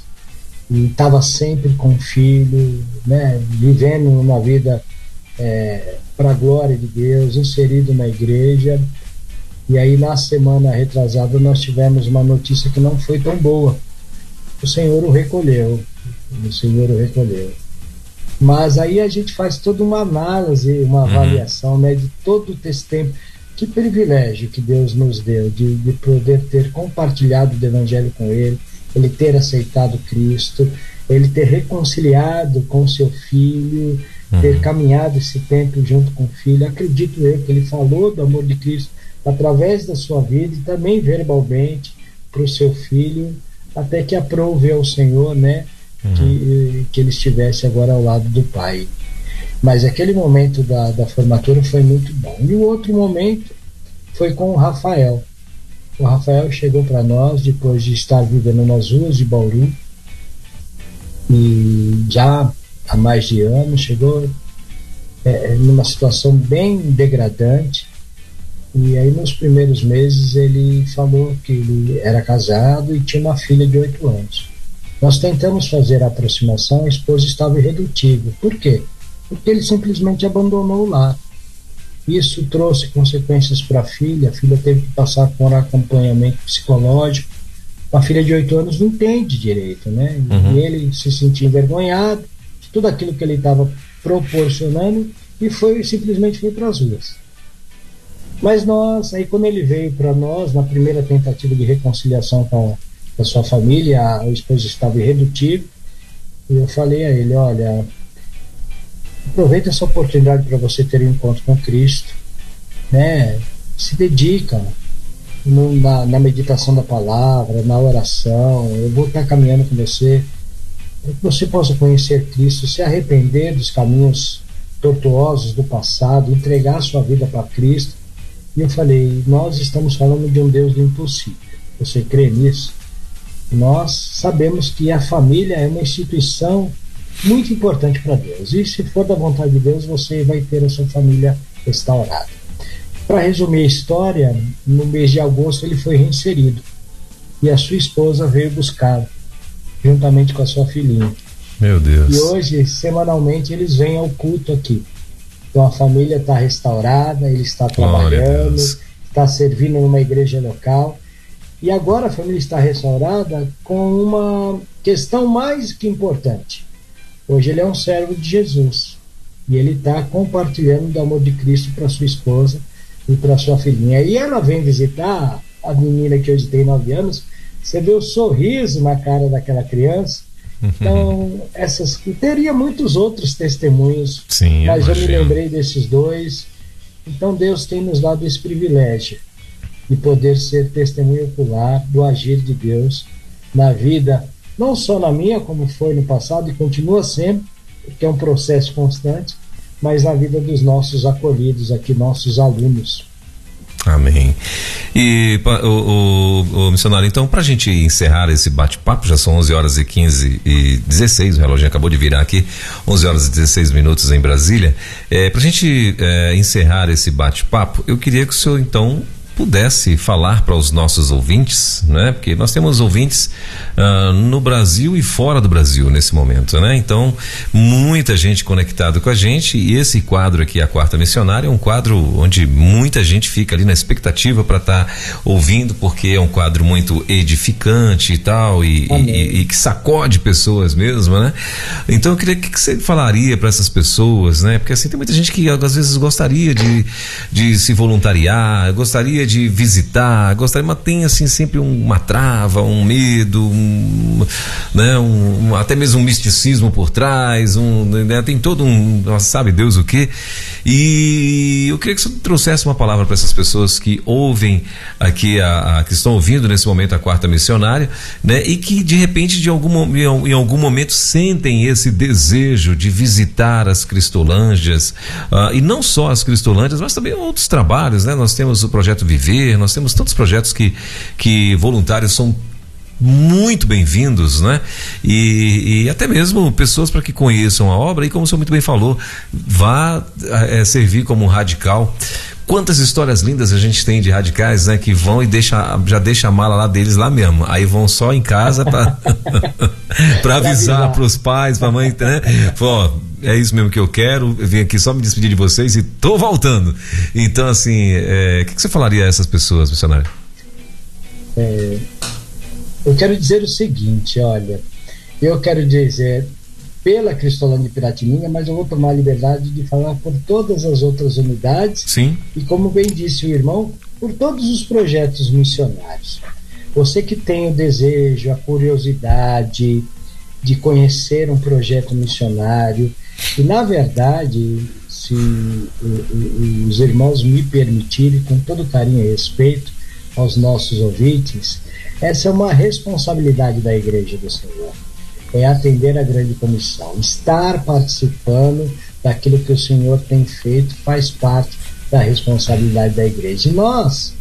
e estava sempre com o filho, né, vivendo uma vida é, para a glória de Deus, inserido na igreja. E aí na semana retrasada nós tivemos uma notícia que não foi tão boa. O Senhor o recolheu, o Senhor o recolheu. Mas aí a gente faz toda uma análise, uma uhum. avaliação né, de todo esse tempo. Que privilégio que Deus nos deu de, de poder ter compartilhado o Evangelho com Ele, ele ter aceitado Cristo, ele ter reconciliado com seu filho, uhum. ter caminhado esse tempo junto com o filho. Acredito eu que ele falou do amor de Cristo através da sua vida e também verbalmente para o seu filho, até que aprove ao Senhor, né, uhum. que, que ele estivesse agora ao lado do pai. Mas aquele momento da, da formatura foi muito bom. E o outro momento foi com o Rafael. O Rafael chegou para nós depois de estar vivendo nas ruas de Bauru e já há mais de anos chegou é, numa situação bem degradante e aí nos primeiros meses ele falou que ele era casado e tinha uma filha de oito anos. Nós tentamos fazer a aproximação, a esposa estava irredutível. Por quê? Porque ele simplesmente abandonou o lar. Isso trouxe consequências para a filha, a filha teve que passar por acompanhamento psicológico. A filha de 8 anos não entende direito, né? Uhum. E ele se sentia envergonhado de tudo aquilo que ele estava proporcionando e foi simplesmente foi para as ruas. Mas nós, aí quando ele veio para nós, na primeira tentativa de reconciliação com a, com a sua família, a, a esposa estava irredutível, e eu falei a ele, olha, aproveita essa oportunidade para você ter um encontro com Cristo, né? Se dedica no, na, na, meditação da palavra, na oração. Eu vou estar caminhando com você, para que você possa conhecer Cristo, se arrepender dos caminhos tortuosos do passado, entregar a sua vida para Cristo. E eu falei: nós estamos falando de um Deus do impossível. Você crê nisso? Nós sabemos que a família é uma instituição muito importante para Deus. E se for da vontade de Deus, você vai ter a sua família restaurada. Para resumir a história, no mês de agosto ele foi reinserido e a sua esposa veio buscá-lo, juntamente com a sua filhinha. Meu Deus. E hoje, semanalmente, eles vêm ao culto aqui. Então a família está restaurada, ele está trabalhando, está servindo numa igreja local. E agora a família está restaurada com uma questão mais que importante. Hoje ele é um servo de Jesus e ele está compartilhando do amor de Cristo para sua esposa e para sua filhinha. E ela vem visitar a menina que hoje tem nove anos. Você vê o sorriso na cara daquela criança. Então, essas teria muitos outros testemunhos, Sim, mas eu, eu me lembrei desses dois. Então, Deus tem nos dado esse privilégio de poder ser testemunho ocular do agir de Deus na vida não só na minha, como foi no passado e continua sendo, porque é um processo constante, mas na vida dos nossos acolhidos aqui, nossos alunos. Amém. E o, o, o missionário, então, para a gente encerrar esse bate-papo, já são 11 horas e 15 e 16, o relógio acabou de virar aqui, 11 horas e 16 minutos em Brasília. É, para a gente é, encerrar esse bate-papo, eu queria que o senhor, então, pudesse falar para os nossos ouvintes, né? Porque nós temos ouvintes uh, no Brasil e fora do Brasil nesse momento, né? Então, muita gente conectada com a gente e esse quadro aqui, a Quarta Missionária, é um quadro onde muita gente fica ali na expectativa para estar tá ouvindo, porque é um quadro muito edificante e tal, e, e, e, que sacode pessoas mesmo, né? Então, eu queria que, que você falaria para essas pessoas, né? Porque assim, tem muita gente que às vezes gostaria de, de se voluntariar, gostaria de visitar, gostaria, mas tem assim sempre uma trava, um medo, um, né, um, até mesmo um misticismo por trás, um, né, tem todo um, sabe Deus o que. E eu queria que você trouxesse uma palavra para essas pessoas que ouvem aqui, a, a, que estão ouvindo nesse momento a quarta missionária, né, e que de repente de algum, em algum momento sentem esse desejo de visitar as Cristolândias, uh, e não só as Cristolândias, mas também outros trabalhos, né? Nós temos o projeto Viver, nós temos tantos projetos que, que voluntários são muito bem-vindos, né? E, e, até mesmo pessoas para que conheçam a obra e como o senhor muito bem falou, vá é, servir como um radical. Quantas histórias lindas a gente tem de radicais, né? Que vão e deixa, já deixa a mala lá deles lá mesmo. Aí vão só em casa para avisar para os pais, para a mãe, né? Pô, é isso mesmo que eu quero, eu vim aqui só me despedir de vocês e tô voltando. Então, assim, é, o é, que, que, você falaria a essas pessoas, missionário? É, eu quero dizer o seguinte, olha, eu quero dizer pela Cristolândia de Piratininga, mas eu vou tomar a liberdade de falar por todas as outras unidades. Sim. E como bem disse o irmão, por todos os projetos missionários. Você que tem o desejo, a curiosidade de conhecer um projeto missionário, e, na verdade, se os irmãos me permitirem, com todo carinho e respeito aos nossos ouvintes, essa é uma responsabilidade da Igreja do Senhor. É atender a grande comissão. Estar participando daquilo que o Senhor tem feito faz parte da responsabilidade da igreja. E nós,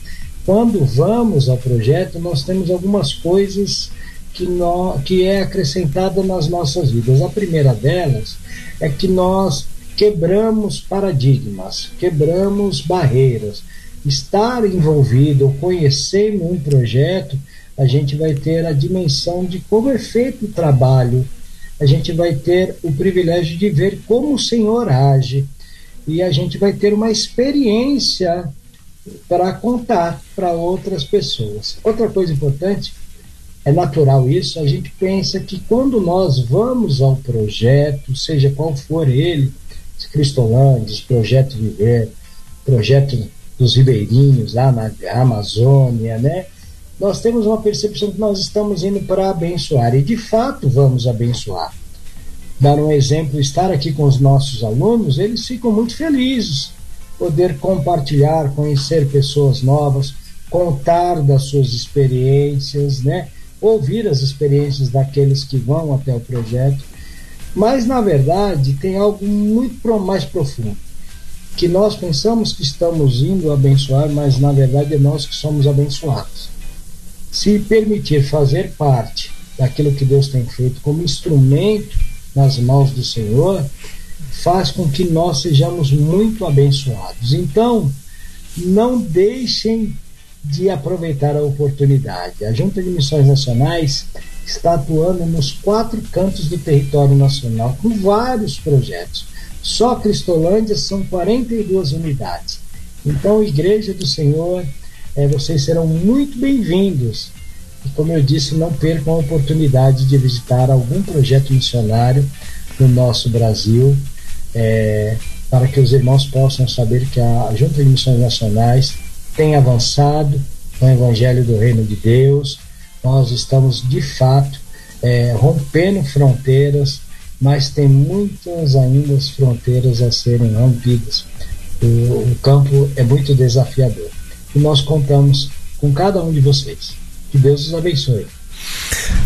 quando vamos ao projeto, nós temos algumas coisas que, nós, que é acrescentada nas nossas vidas. A primeira delas é que nós quebramos paradigmas, quebramos barreiras. Estar envolvido ou conhecer um projeto, a gente vai ter a dimensão de como é feito o trabalho, a gente vai ter o privilégio de ver como o Senhor age e a gente vai ter uma experiência para contar para outras pessoas. Outra coisa importante é natural isso, a gente pensa que quando nós vamos ao projeto, seja qual for ele, Cristolândia, Projeto Viver, Projeto dos Ribeirinhos, lá na Amazônia, né? Nós temos uma percepção que nós estamos indo para abençoar, e de fato vamos abençoar. Dar um exemplo, estar aqui com os nossos alunos, eles ficam muito felizes, poder compartilhar, conhecer pessoas novas, contar das suas experiências, né? ouvir as experiências daqueles que vão até o projeto, mas na verdade tem algo muito mais profundo, que nós pensamos que estamos indo abençoar, mas na verdade é nós que somos abençoados. Se permitir fazer parte daquilo que Deus tem feito como instrumento nas mãos do Senhor, faz com que nós sejamos muito abençoados. Então, não deixem de aproveitar a oportunidade. A Junta de Missões Nacionais está atuando nos quatro cantos do território nacional com vários projetos. Só Cristolândia são 42 unidades. Então, Igreja do Senhor, é, vocês serão muito bem-vindos. E como eu disse, não percam a oportunidade de visitar algum projeto missionário no nosso Brasil, é, para que os irmãos possam saber que a Junta de Missões Nacionais tem avançado no Evangelho do Reino de Deus. Nós estamos, de fato, é, rompendo fronteiras, mas tem muitas ainda fronteiras a serem rompidas. O, o campo é muito desafiador. E nós contamos com cada um de vocês. Que Deus os abençoe.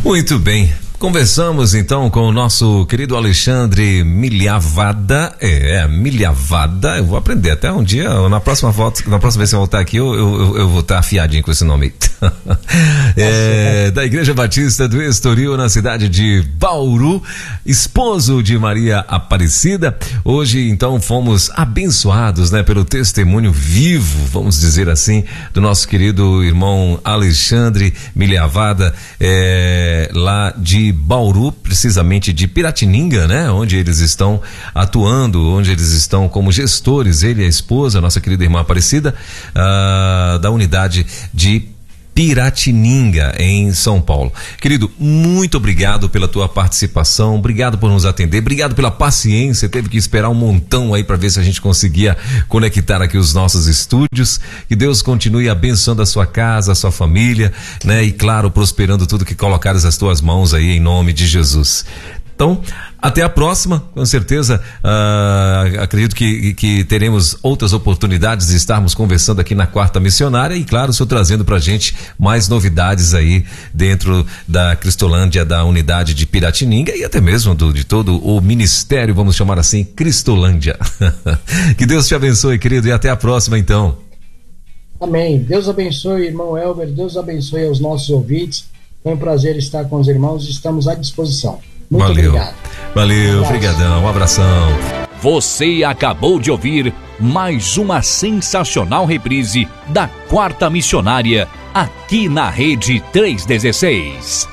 Muito bem Conversamos então com o nosso querido Alexandre Milhavada. É, é, Milhavada. Eu vou aprender até um dia, na próxima volta, na próxima vez que eu voltar aqui, eu, eu, eu vou estar afiadinho com esse nome é, da Igreja Batista do Estoril, na cidade de Bauru, esposo de Maria Aparecida. Hoje, então, fomos abençoados, né, pelo testemunho vivo, vamos dizer assim, do nosso querido irmão Alexandre Milhavada, é, lá de Bauru, precisamente de Piratininga, né? Onde eles estão atuando, onde eles estão como gestores, ele e a esposa, nossa querida irmã Aparecida, uh, da unidade de Piratininga, em São Paulo. Querido, muito obrigado pela tua participação, obrigado por nos atender, obrigado pela paciência. Teve que esperar um montão aí para ver se a gente conseguia conectar aqui os nossos estúdios. Que Deus continue abençoando a sua casa, a sua família, né? E claro, prosperando tudo que colocares as tuas mãos aí em nome de Jesus. Então, até a próxima, com certeza. Uh, acredito que, que teremos outras oportunidades de estarmos conversando aqui na Quarta Missionária e, claro, o senhor trazendo pra gente mais novidades aí dentro da Cristolândia, da unidade de Piratininga e até mesmo do, de todo o ministério, vamos chamar assim, Cristolândia. que Deus te abençoe, querido, e até a próxima, então. Amém. Deus abençoe, irmão Elber. Deus abençoe aos nossos ouvintes. Foi um prazer estar com os irmãos. Estamos à disposição. Muito Valeu. obrigado. Valeu, um obrigadão, um abração. Você acabou de ouvir mais uma sensacional reprise da Quarta Missionária, aqui na Rede 316.